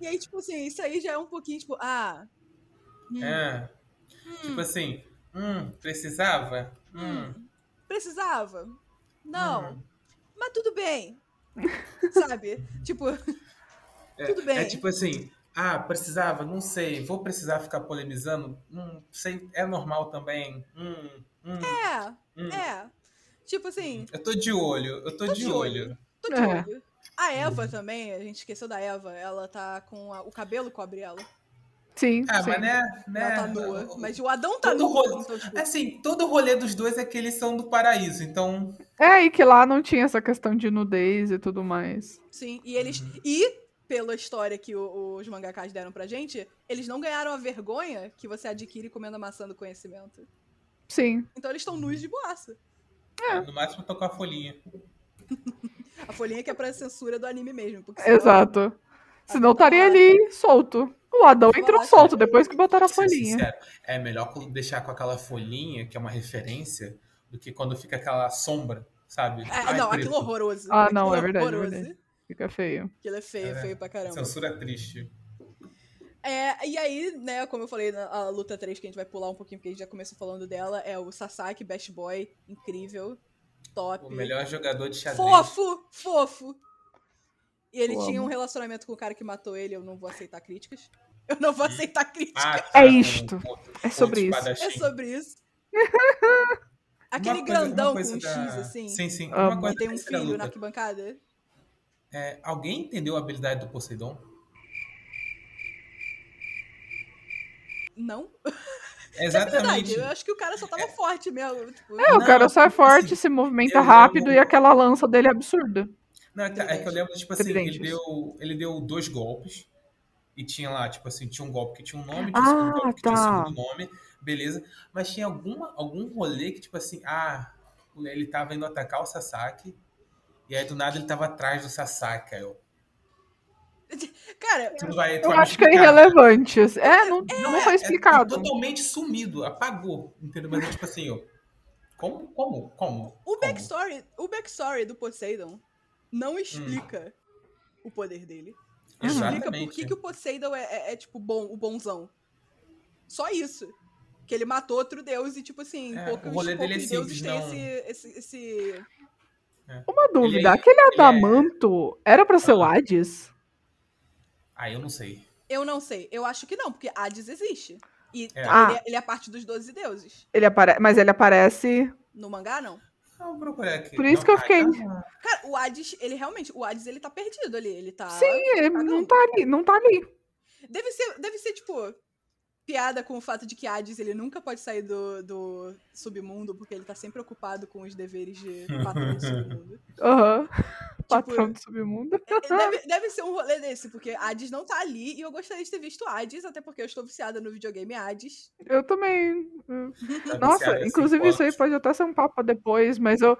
E aí, tipo assim, isso aí já é um pouquinho, tipo, ah... hum, É, hum, tipo assim, hum, precisava? Hum, hum, precisava? Não, hum. mas tudo bem. Sabe? Tipo, tudo bem. É tipo assim, ah, precisava, não sei, vou precisar ficar polemizando? Hum, sei, é normal também. Hum, hum, é, hum. é. Tipo assim, Eu tô de olho, eu tô, Tô de, de olho. olho. tô de É. olho. A Eva também, a gente esqueceu da Eva. Ela tá com a- o cabelo cobre ela. Sim, Ah, sim. mas né, né? Ela tá nua. Mas o Adão tá todo nu. rolê- Então, tipo, Assim, todo rolê dos dois é que eles são do paraíso, então. É, e que lá não tinha essa questão de nudez e tudo mais. sim. E eles. Uhum. E, pela história que o- os mangakas deram pra gente, eles não ganharam a vergonha que você adquire comendo a maçã do conhecimento. Sim. Então eles estão nus de boaça. No máximo tocar a folhinha. A folhinha que é pra censura do anime mesmo. Porque senão- Exato. Senão tá estaria ali solto. O Adão entrou solto depois que botaram a folhinha. sincero, é melhor deixar com aquela folhinha, que é uma referência, do que quando fica aquela sombra, sabe? É, Ai, não, preto. aquilo horroroso. Ah, não, Aquilo é verdade, é horroroso. verdade. Fica feio. Aquilo é feio, É. feio pra caramba. Censura triste. É, e aí, né, como eu falei, na a luta 3, que a gente vai pular um pouquinho, porque a gente já começou falando dela, é o Sasaki, Best Boy, incrível, top. O melhor jogador de xadrez. Fofo, fofo. E ele Eu tinha um amo. relacionamento com o cara que matou ele, eu não vou aceitar críticas. Eu não vou aceitar críticas. Ah, É tá, isto. com- com É sobre isso. é sobre isso. Aquele coisa- grandão com da- X, assim, Sim, sim. Uma coisa que tem um filho na luta. arquibancada. É, alguém entendeu a habilidade do Poseidon? Não? É É verdade, exatamente. eu acho que o cara só tava forte mesmo. Tipo, É, o Não, cara só é tipo forte, assim, se movimenta rápido e aquela lança dele é absurda. Não, é que- é que eu lembro, tipo assim, ele deu, ele deu dois golpes. E tinha lá, tipo assim, tinha um golpe que tinha um nome, tinha um Ah, segundo golpe que tinha um tá. segundo nome, beleza. Mas tinha alguma, algum rolê que, tipo assim, ah, ele tava indo atacar o Sasaki. E aí do nada ele tava atrás do Sasaki. Aí eu, Cara, tu vai, tu Eu acho que é irrelevante. É, não, não é, foi é explicado. totalmente sumido, apagou, entendeu? Mas é tipo assim, ó, Como? Como? Como? O Como? backstory, o backstory do Poseidon não explica o poder dele. Explica por que, que o Poseidon é, é- é, tipo, bom, o bonzão. Só isso. Que ele matou outro deus e, tipo assim, É, poucos, o rolê dele é poucos deuses simples, têm não- esse, esse, esse- Uma dúvida, Ele- aquele ele é- adamanto era pra ser o Ah. Hades? Ah, eu não sei. Eu não sei. Eu acho que não, porque Hades existe. E É. ele, Ah. é, ele é parte dos 12 deuses. Ele apare... Mas ele aparece. No mangá, não. Ah, vou procurar aqui. Por isso Não, que eu fiquei- tá. Cara, o Hades, ele realmente... O Hades, ele tá perdido ali. Ele tá... Sim, ele não tá ali, não tá ali. Deve ser, deve ser, tipo, piada com o fato de que Hades, ele nunca pode sair do, do submundo, porque ele tá sempre ocupado com os deveres de patrão do submundo. Aham. Tipo, Patrão do submundo. É, Deve, deve ser um rolê desse, porque Hades não tá ali, e eu gostaria de ter visto Hades, até porque eu estou viciada no videogame Hades. Eu também. Tá Nossa, em inclusive isso aí pode até ser um papo depois, mas eu.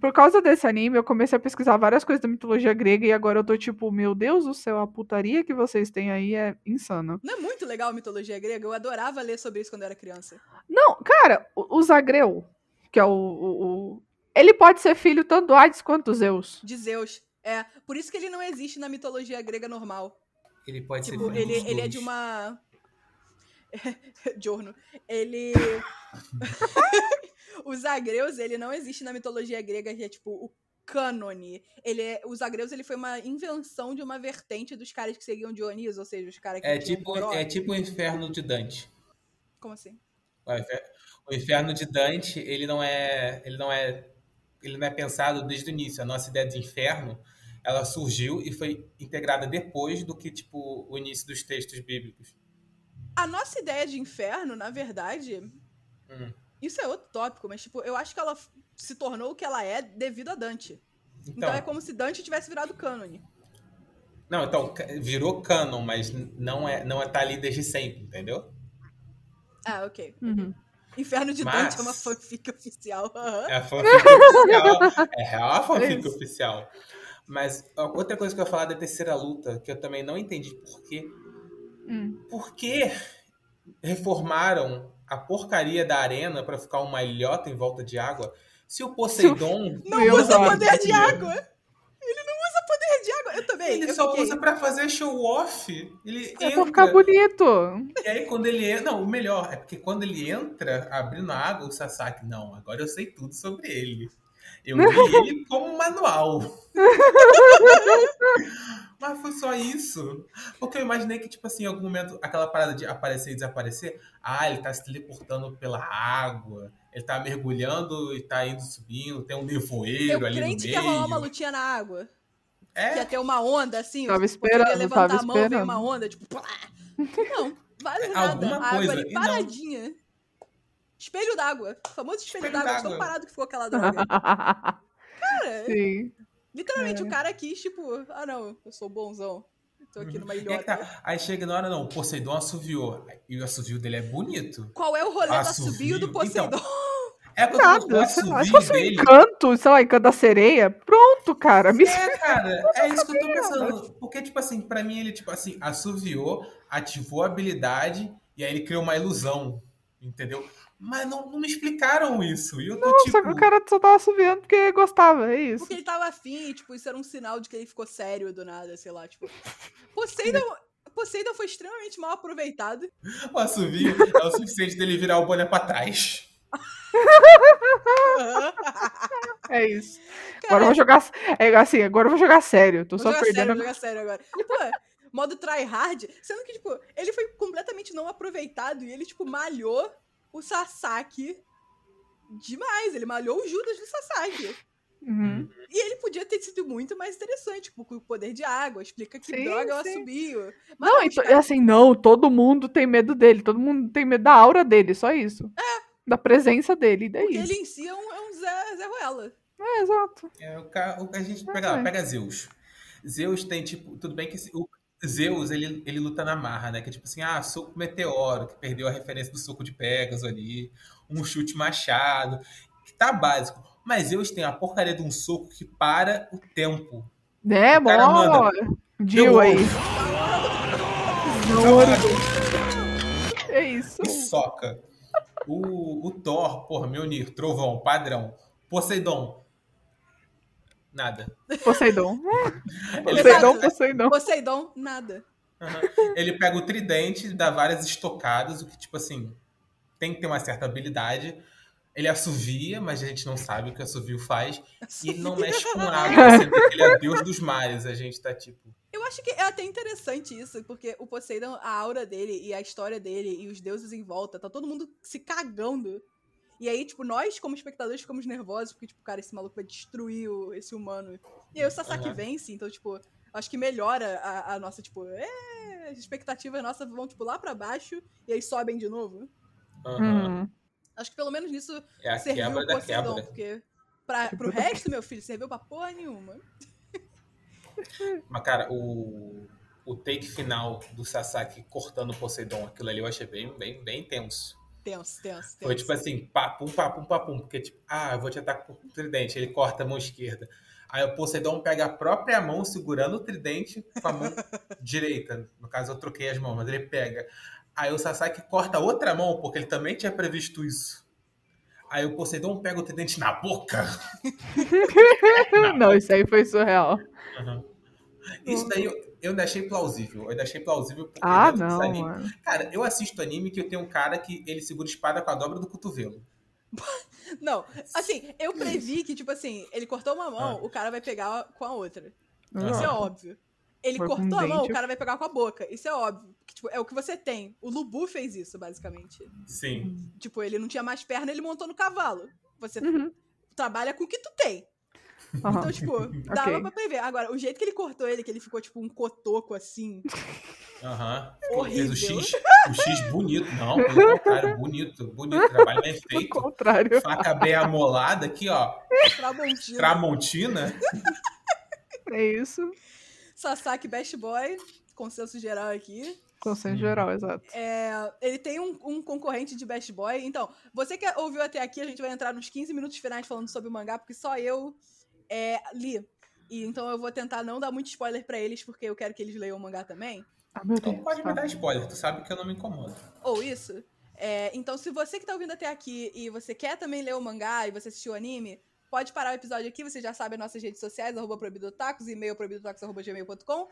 Por causa desse anime, eu comecei a pesquisar várias coisas da mitologia grega e agora eu tô tipo, meu Deus do céu, a putaria que vocês têm aí é insana. Não é muito legal a mitologia grega? Eu adorava ler sobre isso quando eu era criança. Não, cara, o, o Zagreu, que é o, o- o- Ele pode ser filho tanto do Hades quanto do Zeus. De Zeus. É, por isso que ele não existe na mitologia grega normal. Ele pode Tipo, ser filho ele, ele é de uma. Giorno. Ele. Os Zagreus, ele não existe na mitologia grega, que é tipo o cânone. Ele é... Os Zagreus, ele foi uma invenção de uma vertente dos caras que seguiam Dioniso, ou seja, os caras que É tipo, é tipo o inferno de Dante. Como assim? O inferno de Dante, ele não é, ele não é, ele não é pensado desde o início. A nossa ideia de inferno, ela surgiu e foi integrada depois do que tipo o início dos textos bíblicos. A nossa ideia de inferno, na verdade, Hum. Isso é outro tópico, mas tipo, eu acho que ela se tornou o que ela é devido a Dante. Então, Então, é como se Dante tivesse virado cânone. não, então virou canon, mas não é, não é tá ali desde sempre, entendeu? Ah, ok. Uhum. Inferno de Mas- Dante é uma fanfic oficial. aham. É a fanfic oficial. É real a fanfic Isso. oficial. Mas ó, outra coisa que eu ia falar da terceira luta, que eu também não entendi por quê. Hum. Por que reformaram a porcaria da arena pra ficar uma ilhota em volta de água? Se o Poseidon. Não Meu usa poder de água! Ele não usa poder de água! Eu também. Ele eu só fiquei- usa pra fazer show off. Ele É pra entra. ficar bonito. E aí, quando ele entra. Não, o melhor é porque quando ele entra abrindo a água, o Sasaki, não, agora eu sei tudo sobre ele. Eu li ele como um manual. Mas foi só isso. Porque eu imaginei que, tipo assim, em algum momento, aquela parada de aparecer e desaparecer, ah, ele tá se teleportando pela água, ele tá mergulhando e tá indo subindo, tem um nevoeiro Eu ali no crente que ia rolar meio. uma lutinha na água. Que ia É, ter uma onda, assim. Tava esperando, levantar tava a mão, esperando. uma onda, tipo... Plá. Não, vale É, nada. alguma A água coisa, ali e não. Espelho d'água. O famoso espelho, Espelho d'água. Tão parado que ficou aquela droga. Cara, Sim. literalmente, É. o cara quis, tipo... Ah, não, eu sou bonzão. Tô aqui numa E aí, que ilhota. tá. aí chega na hora, não, o Poseidon assoviou. E o assovio dele é bonito. Qual é o rolê do Assovio? do Poseidon? Então, É quando o Nada, sei lá. Se fosse um dele. encanto, sei lá, encanto da sereia, pronto, cara. Me... É, cara, é isso que eu tô pensando. Porque, tipo assim, pra mim ele, tipo assim, assoviou, ativou a habilidade e aí ele criou uma ilusão. Entendeu? Mas não, não me explicaram isso. E eu tô Não, tipo. só que o cara só tava subindo porque gostava, é isso. Porque ele tava afim, e, tipo, isso era um sinal de que ele ficou sério do nada, sei lá, tipo. Poseidon, Poseidon foi extremamente mal aproveitado. O assovio é o suficiente dele virar o boné pra trás. É isso. Agora eu vou jogar. É assim, agora eu vou jogar sério. Tô Vou só jogar perdendo. sério, vou jogar sério agora. E, pô, modo tryhard, sendo que, tipo, ele foi completamente não aproveitado e ele, tipo, malhou o Sasaki demais. Ele malhou o Judas do Sasaki. Uhum. E ele podia ter sido muito mais interessante, tipo, com o poder de água, explica que Sim, droga é sim. assobio. Mas Não, então, é assim, não, todo mundo tem medo dele, todo mundo tem medo da aura dele, só isso. É. Da presença dele, e daí. Porque ele em si é um, é um Zé, Zé Ruela. É, exato. É, o ca- o- a gente pega, lá, É. pega Zeus. Zeus tem, tipo, tudo bem que o Zeus, ele, ele luta na marra, né? Que é tipo assim, ah, soco meteoro, que perdeu a referência do soco de Pegasus ali, um chute machado, que tá básico. Mas Zeus tem a porcaria de um soco que para o tempo. Né, O cara manda. Aí. É isso. E soca. O, o Thor, porra, Mjolnir, Trovão, Padrão, Poseidon. Nada. Poseidon. Ele Poseidon, pega- Poseidon. Poseidon, nada. Aham. Ele pega o tridente, dá várias estocadas, o que, tipo assim, tem que ter uma certa habilidade. Ele assovia, mas a gente não sabe o que assovio faz. E ele não mexe com água, sendo que ele é deus dos mares. A gente tá tipo. Eu acho que é até interessante isso, porque o Poseidon, a aura dele e a história dele e os deuses em volta, tá todo mundo se cagando. E aí, tipo, nós, como espectadores, ficamos nervosos, porque, tipo, cara, esse maluco vai destruir o- esse humano. E aí o Sasaki Aham. vence, então, tipo, acho que melhora a, a nossa, tipo, é, as expectativas nossas vão, tipo, lá pra baixo e aí sobem de novo. aham, Hum. Acho que pelo menos nisso É a serviu quebra o da Poseidon, quebra. porque pra, pro resto, meu filho, serviu pra porra nenhuma. Mas, cara, o, o take final do Sasaki cortando o Poseidon, aquilo ali eu achei bem, bem, bem tenso. Tenso, tenso, tenso. Foi tipo assim, papum, papum, papum. Porque, tipo, ah, eu vou te atacar com o tridente. Ele corta a mão esquerda. Aí o Poseidon pega a própria mão segurando o tridente com a mão direita. No caso, eu troquei as mãos, mas ele pega. Aí o Sasaki corta a outra mão, porque ele também tinha previsto isso. Aí o Poseidon pega o tridente na boca. Não, isso aí foi surreal. Uhum. Isso daí eu, eu achei plausível. Eu ainda achei plausível porque Ah, não, anime- mano. Cara, eu assisto anime que eu tenho um cara que ele segura espada com a dobra do cotovelo. Não, assim, eu previ que, tipo assim, ele cortou uma mão, Ah. o cara vai pegar com a outra. Ah. Isso é óbvio. Ele Foi cortou a mão, dente. o cara vai pegar com a boca. Isso é óbvio. Que, tipo, é o que você tem. O Lubu fez isso, basicamente. Sim. Tipo, ele não tinha mais perna, ele montou no cavalo. Você Uhum. trabalha com o que tu tem. Aham. Então, tipo, dava Ok. pra prever. Agora, o jeito que ele cortou ele, que ele ficou, tipo, um cotoco assim. Aham. Horrível. Fez o X, o X bonito. Não, pelo contrário, bonito. Bonito, trabalho bem Pelo feito. contrário. Faca bem amolada aqui, ó. Tramontina. Tramontina. É isso. Sasaki Best Boy. Consenso geral aqui. Consenso geral, exato. É, ele tem um, um concorrente de Best Boy. Então, você que ouviu até aqui, a gente vai entrar nos 15 minutos finais falando sobre o mangá, porque só eu é, li. E, então eu vou tentar não dar muito spoiler pra eles, porque eu quero que eles leiam o mangá também. Ah, meu Então Deus. pode me dar spoiler, tu sabe que eu não me incomodo. Ou isso. É, então, se você que tá ouvindo até aqui e você quer também ler o mangá e você assistiu o anime, pode parar o episódio aqui. Você já sabe as nossas redes sociais, arroba proibidotacos, e-mail proibidotacos.gmail.com.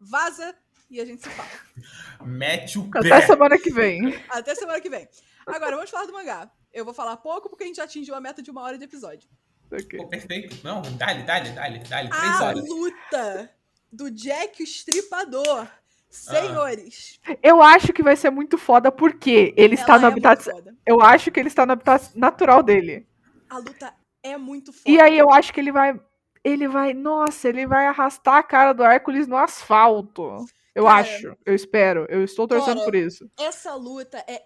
Vaza e a gente se fala. Mete o Até pé. semana que vem. Até semana que vem. Agora, vamos falar do mangá. Eu vou falar pouco porque a gente já atingiu a meta de uma hora de episódio. Ok. Pô, perfeito. Não, dale, dale, dale, dale. Três A horas. luta do Jack o Estripador. Senhores, Eu acho que vai ser muito foda porque ele está ela no é habitat. Eu acho que ele está no habitat natural dele. A luta é muito foda. E aí eu acho que ele vai. Ele vai. Nossa, ele vai arrastar a cara do Hércules no asfalto. Eu Cara, acho. Eu espero. Eu estou torcendo cara, por isso. Essa luta é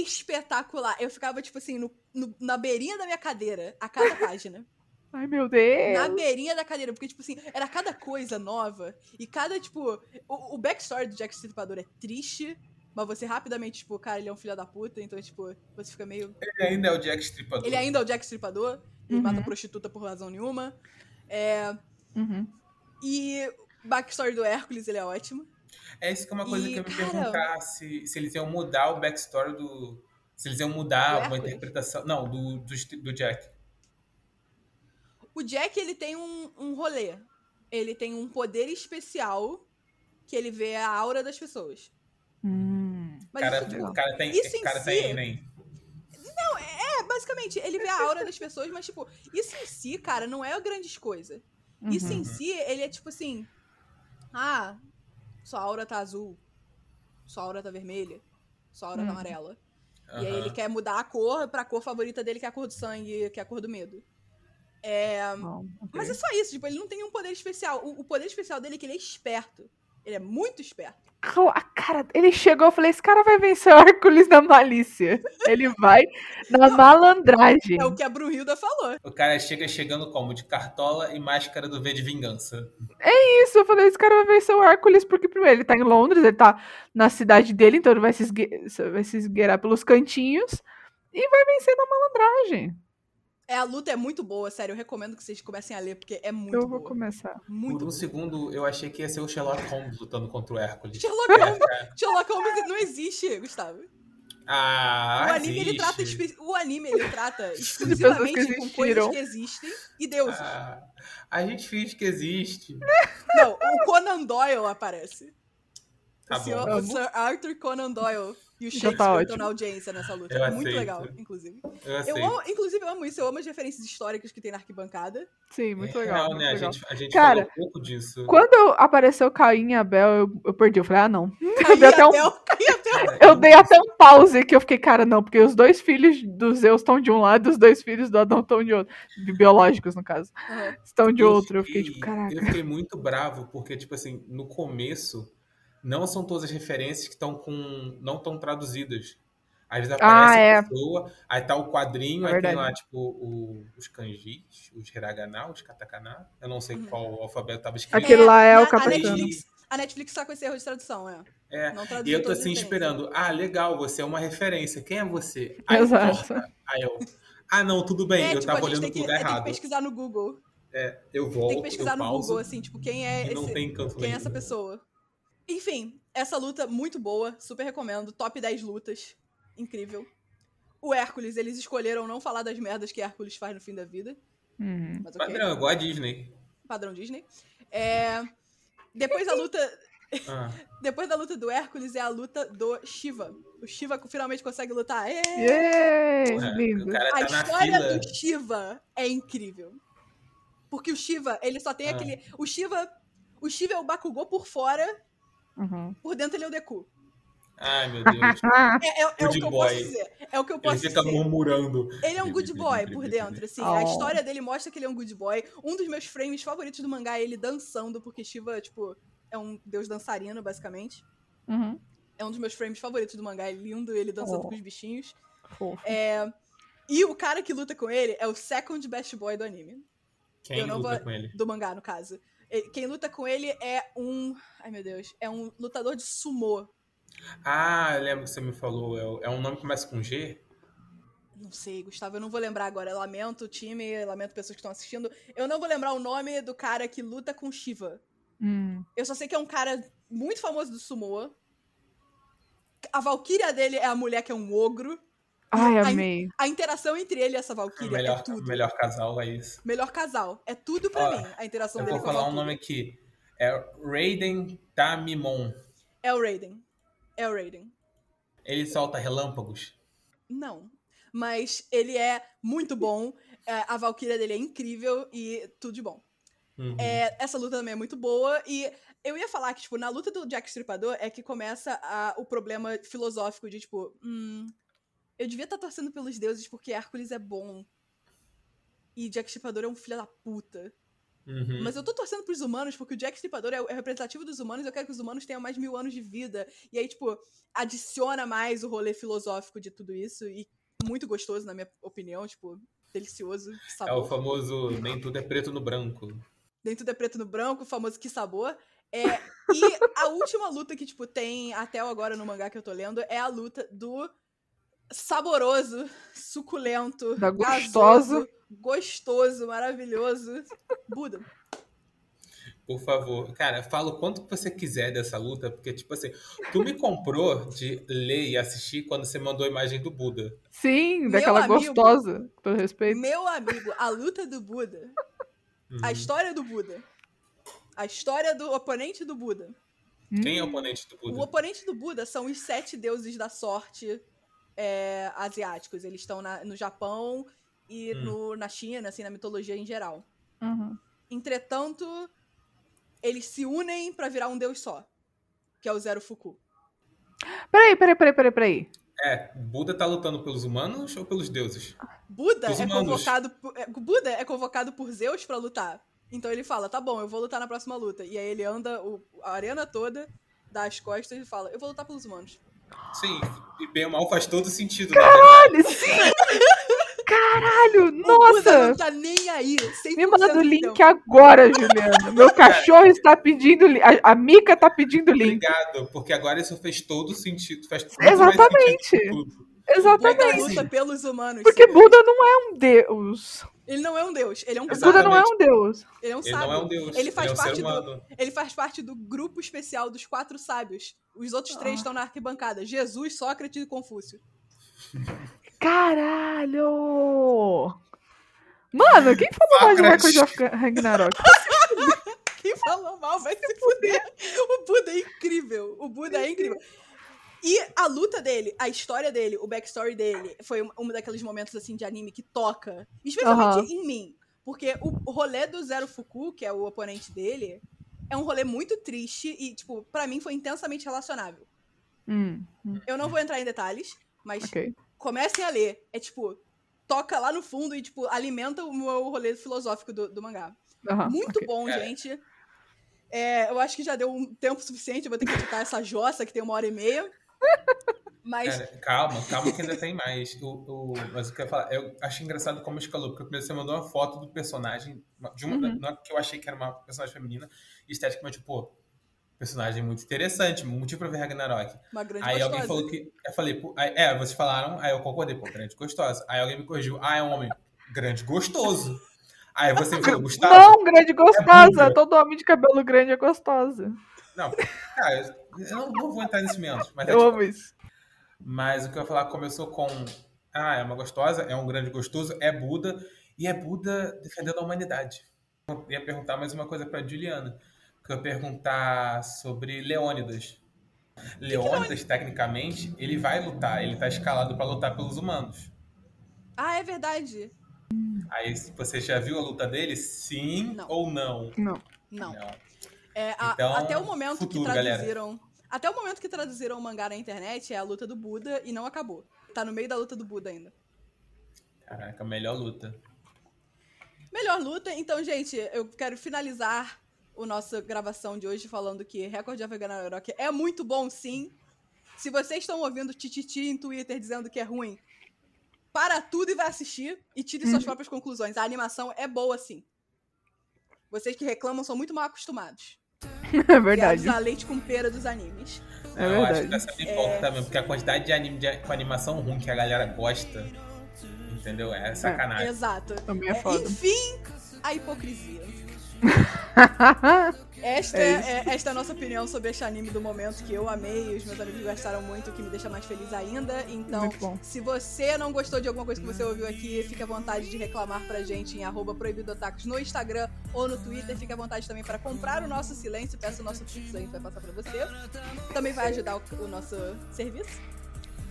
espetacular. Eu ficava, tipo assim, no- no- na beirinha da minha cadeira, a cada página. Ai, meu na Deus. beirinha da cadeira, porque, tipo assim, era cada coisa nova. E cada, tipo. O, o backstory do Jack o Estripador é triste. Mas você rapidamente, tipo, cara, ele é um filho da puta, então, tipo, você fica meio. Ele ainda é o Jack Stripador. Ele ainda é o Jack Stripador, ele Uhum. mata prostituta por razão nenhuma. É, Uhum. e o backstory do Hércules, ele é ótimo. É isso que é uma coisa E, que eu me cara- perguntar se, se eles iam mudar o backstory do. Se eles iam mudar Do uma Hércules? interpretação. Não, do, do, do Jack. O Jack, ele tem um, um rolê. Ele tem um poder especial que ele vê a aura das pessoas. Hum. Mas cara, isso, tipo, o cara tem. isso cara si- tem, nem. é, basicamente, ele vê a aura das pessoas, mas, tipo, isso em si, cara, não é grandes coisa. Isso Uhum. em si, ele é tipo assim. Ah, sua aura tá azul. Sua aura tá vermelha. Sua aura tá Uhum. E aí ele quer mudar a cor pra cor favorita dele, que é a cor do sangue, que é a cor do medo. É, Bom, ok. Mas é só isso, tipo, ele não tem um poder especial. O, o poder especial dele é que ele é esperto. Ele é muito esperto. A cara, ele chegou, eu falei, esse cara vai vencer o Hércules na malícia. Ele vai na malandragem. É o que a Brunhilda falou. O cara chega chegando como? De cartola e máscara do V de vingança. Isso, eu falei, esse cara vai vencer o Hércules, porque primeiro ele tá em Londres, ele tá na cidade dele, então ele vai se, esgue vai se esgueirar pelos cantinhos e vai vencer na malandragem. É, a luta é muito boa, sério. Eu recomendo que vocês comecem a ler, porque é muito eu vou boa. começar. Muito Por um boa. segundo, eu achei que ia ser o Sherlock Holmes lutando contra o Hércules. Sherlock Holmes, Sherlock Holmes não existe, Gustavo. Ah, o anime ele trata o anime ele trata exclusivamente com coisas que existem e deuses. Ah, a gente finge que existe. Não, o Conan Doyle aparece. Tá o, senhor, bom. o Sir Arthur Conan Doyle e o Já Shakespeare tá ótimo. na audiência nessa luta. Eu Muito aceito. legal, inclusive. Eu Eu amo, inclusive, eu amo isso. Eu amo as referências históricas que tem na arquibancada. Sim, muito É legal. muito né? A legal. gente, a gente Cara, falou pouco disso. Quando apareceu Caim e Abel, eu, eu perdi. Eu falei, ah, não. Caí dei até um- Abel. Cara, Eu dei até um pause que eu fiquei, cara, não, porque os dois filhos do Zeus estão de um lado e os dois filhos do Adão estão de outro. De biológicos, no caso. Aham. Estão de eu outro. Eu fiquei tipo, caraca. Eu fiquei muito bravo, porque, tipo assim, no começo, não são todas as referências que estão com. não estão traduzidas. Às vezes Ah, aparece é. a pessoa, aí tá o quadrinho, É aí tem verdade. lá, tipo, o- os kanjis, os hiragana, os katakana. Eu não sei Uhum. qual alfabeto tava escrito. Aquele lá é o a katakana. A Netflix tá com esse erro de tradução, é. É, Não E eu tô assim as esperando. Ah, legal, você é uma referência. Quem é você? Aí Exato. corta. Aí eu. Ah, não, tudo bem, É, eu tipo, tava olhando tem pro lugar tem que errado. pesquisar no Google. Eu volto, Tem que pesquisar no pauso, Google, assim, tipo, quem é não esse, tem canto quem é essa pessoa. Enfim, essa luta muito boa, super recomendo. Top 10 lutas. Incrível. O Hércules, eles escolheram não falar das merdas que Hércules faz no fim da vida. Uhum. Mas ok. Padrão, igual a Disney. Padrão Disney. É, Depois da luta. Ah. Depois da luta do Hércules é a luta do Shiva. O Shiva finalmente consegue lutar. É! Yay! Porra, Lindo. A tá na história fila. do Shiva é incrível. Porque o Shiva, ele só tem Ah. aquele. O Shiva. O Shiva é o Bakugou por fora, Uhum. por dentro ele é o Deku. Ai, meu Deus. É, é- é o que eu boy. posso dizer. É o que eu Ele posso fica dizer. murmurando. Ele é um good boy por dentro, assim. A Oh. história dele mostra que ele é um good boy. Um dos meus frames favoritos do mangá é ele dançando, porque Shiva, tipo, é um deus dançarino, basicamente. uhum. É um dos meus frames favoritos do mangá. É lindo ele dançando Oh. com os bichinhos. Fofo. É, E o cara que luta com ele é o second best boy do anime. Quem Eu não luta vou- com ele? Do mangá, no caso. Ele- Quem luta com ele é um. Ai, meu Deus. É um lutador de sumô. Ah, eu lembro que você me falou. É o- É um nome que começa com G? Não sei, Gustavo, eu não vou lembrar agora. Lamento, time, lamento pessoas que estão assistindo. Eu não vou lembrar o nome do cara que luta com Shiva. Hum. Eu só sei que é um cara muito famoso do sumô. A Valkyria dele é a mulher que é um ogro. Ai, amei. A interação entre ele e essa O Valkyria melhor, é tudo. melhor casal é isso. Melhor casal. É tudo pra Ó, mim, a interação Eu dele vou com a falar um nome aqui. É Raiden Tamimon. É o Raiden. É o Raiden. Ele solta relâmpagos. Não. Mas ele é muito bom. é, a Valkyria dele é incrível e tudo de bom. Uhum. É, essa luta também é muito boa. E eu ia falar que, tipo, na luta do Jack Stripador é que começa a- o problema filosófico de, tipo, hum, eu devia estar torcendo pelos deuses porque Hércules é bom. E Jack Stripador é um filho da puta. Uhum. Mas eu tô torcendo pros humanos porque o Jack Stripador é é representativo dos humanos e eu quero que os humanos tenham mais mil anos de vida. E aí, tipo, adiciona mais o rolê filosófico de tudo isso. E muito gostoso, na minha opinião. Tipo, delicioso. É o famoso nem tudo é preto no branco. Nem tudo é preto no branco, o famoso que sabor. É, e a última luta que, tipo, tem até agora no mangá que eu tô lendo é a luta do saboroso, suculento, Da gasoso, gostoso. gostoso, maravilhoso. Buda. Por favor. Cara, fala o quanto que você quiser dessa luta, porque, tipo assim, tu me comprou de ler e assistir quando você mandou a imagem do Buda. Sim, daquela amigo. gostosa. Todo respeito. Meu amigo, a luta do Buda, Uhum. a história do Buda, a história do oponente do Buda. Quem é o Hum. oponente do O Buda? oponente do Buda são os sete deuses da sorte é, asiáticos. Eles estão no Japão e Hum. no- na China, assim, na mitologia em geral. Uhum. Entretanto, eles se unem pra virar um deus só, que é o Zero Fuku. Peraí, peraí, peraí, peraí, peraí. É, Buda tá lutando pelos humanos ou pelos deuses? Buda Os é humanos. convocado por, é, Buda é convocado por Zeus pra lutar. Então ele fala: "Tá bom, eu vou lutar na próxima luta". E aí ele anda o- a arena toda, dá as costas e fala: "Eu vou lutar pelos humanos". Sim, e bem ou mal faz todo sentido, né? Olha, sim! Caralho, nossa! não tá nem aí. 100% Me manda o link tempo. agora, Juliana. Meu cachorro está pedindo. A, a Mica tá pedindo link. Obrigado, porque agora isso fez todo sentido. Faz Exatamente. Mais sentido Buda Exatamente. luta pelos humanos. Porque sim. Buda não é um deus. Ele não é um deus, ele é um Exatamente. Buda sábio. não é um deus. Ele é um Ele sábio. não é um deus. Ele faz é um parte do-. Ele faz parte do grupo especial dos quatro sábios. Os outros três Ah. estão na arquibancada. Jesus, Sócrates e Confúcio. Caralho! Mano, quem falou mais de Sócrates. Record of Ragnarok? Quem falou mal vai se fuder. O Buda é incrível. O Buda é incrível. E a luta dele, a história dele, o backstory dele, foi um, um daqueles momentos assim de anime que toca, especialmente Aham. em mim. Porque o rolê do Zero Fuku, que é o oponente dele, é um rolê muito triste e, tipo, pra mim foi intensamente relacionável. Hum, Eu não vou entrar em detalhes, mas ok. comecem a ler. É tipo, toca lá no fundo e, tipo, alimenta o meu rolê filosófico do, do mangá. Aham, Muito ok. bom, É. gente. É, eu acho que já deu um tempo suficiente, eu vou ter que editar essa jossa que tem uma hora e meia. Mas Cara, calma, calma que ainda tem mais. O, o- mas o que eu ia falar, eu achei engraçado como escalou, porque primeiro você mandou uma foto do personagem, de uma, Uhum. não é que eu achei que era uma personagem feminina, esteticamente, pô, personagem muito interessante, motivo pra ver Ragnarok. uma grande Aí gostosa. alguém falou que. Eu falei, pô, aí- é, vocês falaram, aí eu concordei, pô, grande gostosa. Aí alguém me corrigiu, ah, é um homem grande gostoso. Aí você me falou, Gustavo. Não, grande gostosa. Buda. Todo homem de cabelo grande é gostosa. Não, cara, eu não, não vou entrar nesse menos, mas é Eu tipo, amo isso. Mas o que eu ia falar começou com. Ah, é uma gostosa, é um grande gostoso, é Buda, e é Buda defendendo a humanidade. Eu ia perguntar mais uma coisa pra Juliana. Que eu ia perguntar sobre Leônidas. Leônidas, tecnicamente, ele vai lutar, ele tá escalado pra lutar pelos humanos. Ah, é verdade. Aí, se você já viu a luta dele? Sim Não. ou não? Não. Não. Não. É, a- Então, até o momento futuro, que galera. traduziram. Até o momento que traduziram o mangá na internet é a luta do Buda e não acabou. Tá no meio da luta do Buda ainda. Caraca, melhor luta. Melhor luta, então, gente, eu quero finalizar a nossa gravação de hoje falando que Record of Ragnarok é muito bom, sim. Se vocês estão ouvindo tititi em Twitter dizendo que é ruim, para tudo e vai assistir e tire suas próprias conclusões. A animação é boa, sim. Vocês que reclamam são muito mal acostumados. É verdade. A leite com pera dos animes. É eu acho que verdade. dessa pipoca também, porque a quantidade de anime de- com animação ruim que a galera gosta, entendeu? É sacanagem. Exato. Também é É, foda. enfim, a hipocrisia. Esta É é, é- esta é a nossa opinião sobre este anime do momento que eu amei e os meus amigos gostaram muito, o que me deixa mais feliz ainda. Então, se você não gostou de alguma coisa que você ouviu aqui, fique à vontade de reclamar pra gente em arroba proibidotacos no Instagram ou no Twitter. Fique à vontade também para comprar o nosso silêncio, peça o nosso pix, a gente vai passar pra você. Também vai ajudar o, o nosso serviço,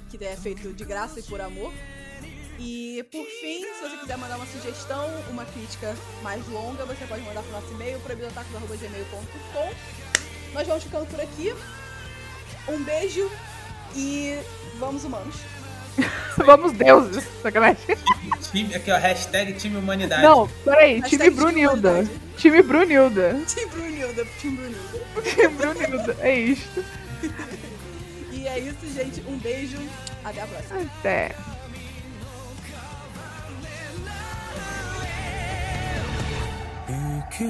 que é feito de graça e por amor. E por fim, se você quiser mandar uma sugestão, uma crítica mais longa, você pode mandar pro nosso e-mail, proibidotacos.gmail.com. Nós vamos ficando por aqui. Um beijo e vamos humanos. Vamos deuses. Sacanagem. Time, aqui, ó, hashtag time humanidade. Não, peraí. Hashtag Time Brunilda. humanidade. Time Brunilda. Tim Brunilda, Tim Brunilda. Time Brunilda. É isso. E é isso, gente. Um beijo. Até a próxima. Até. Büyük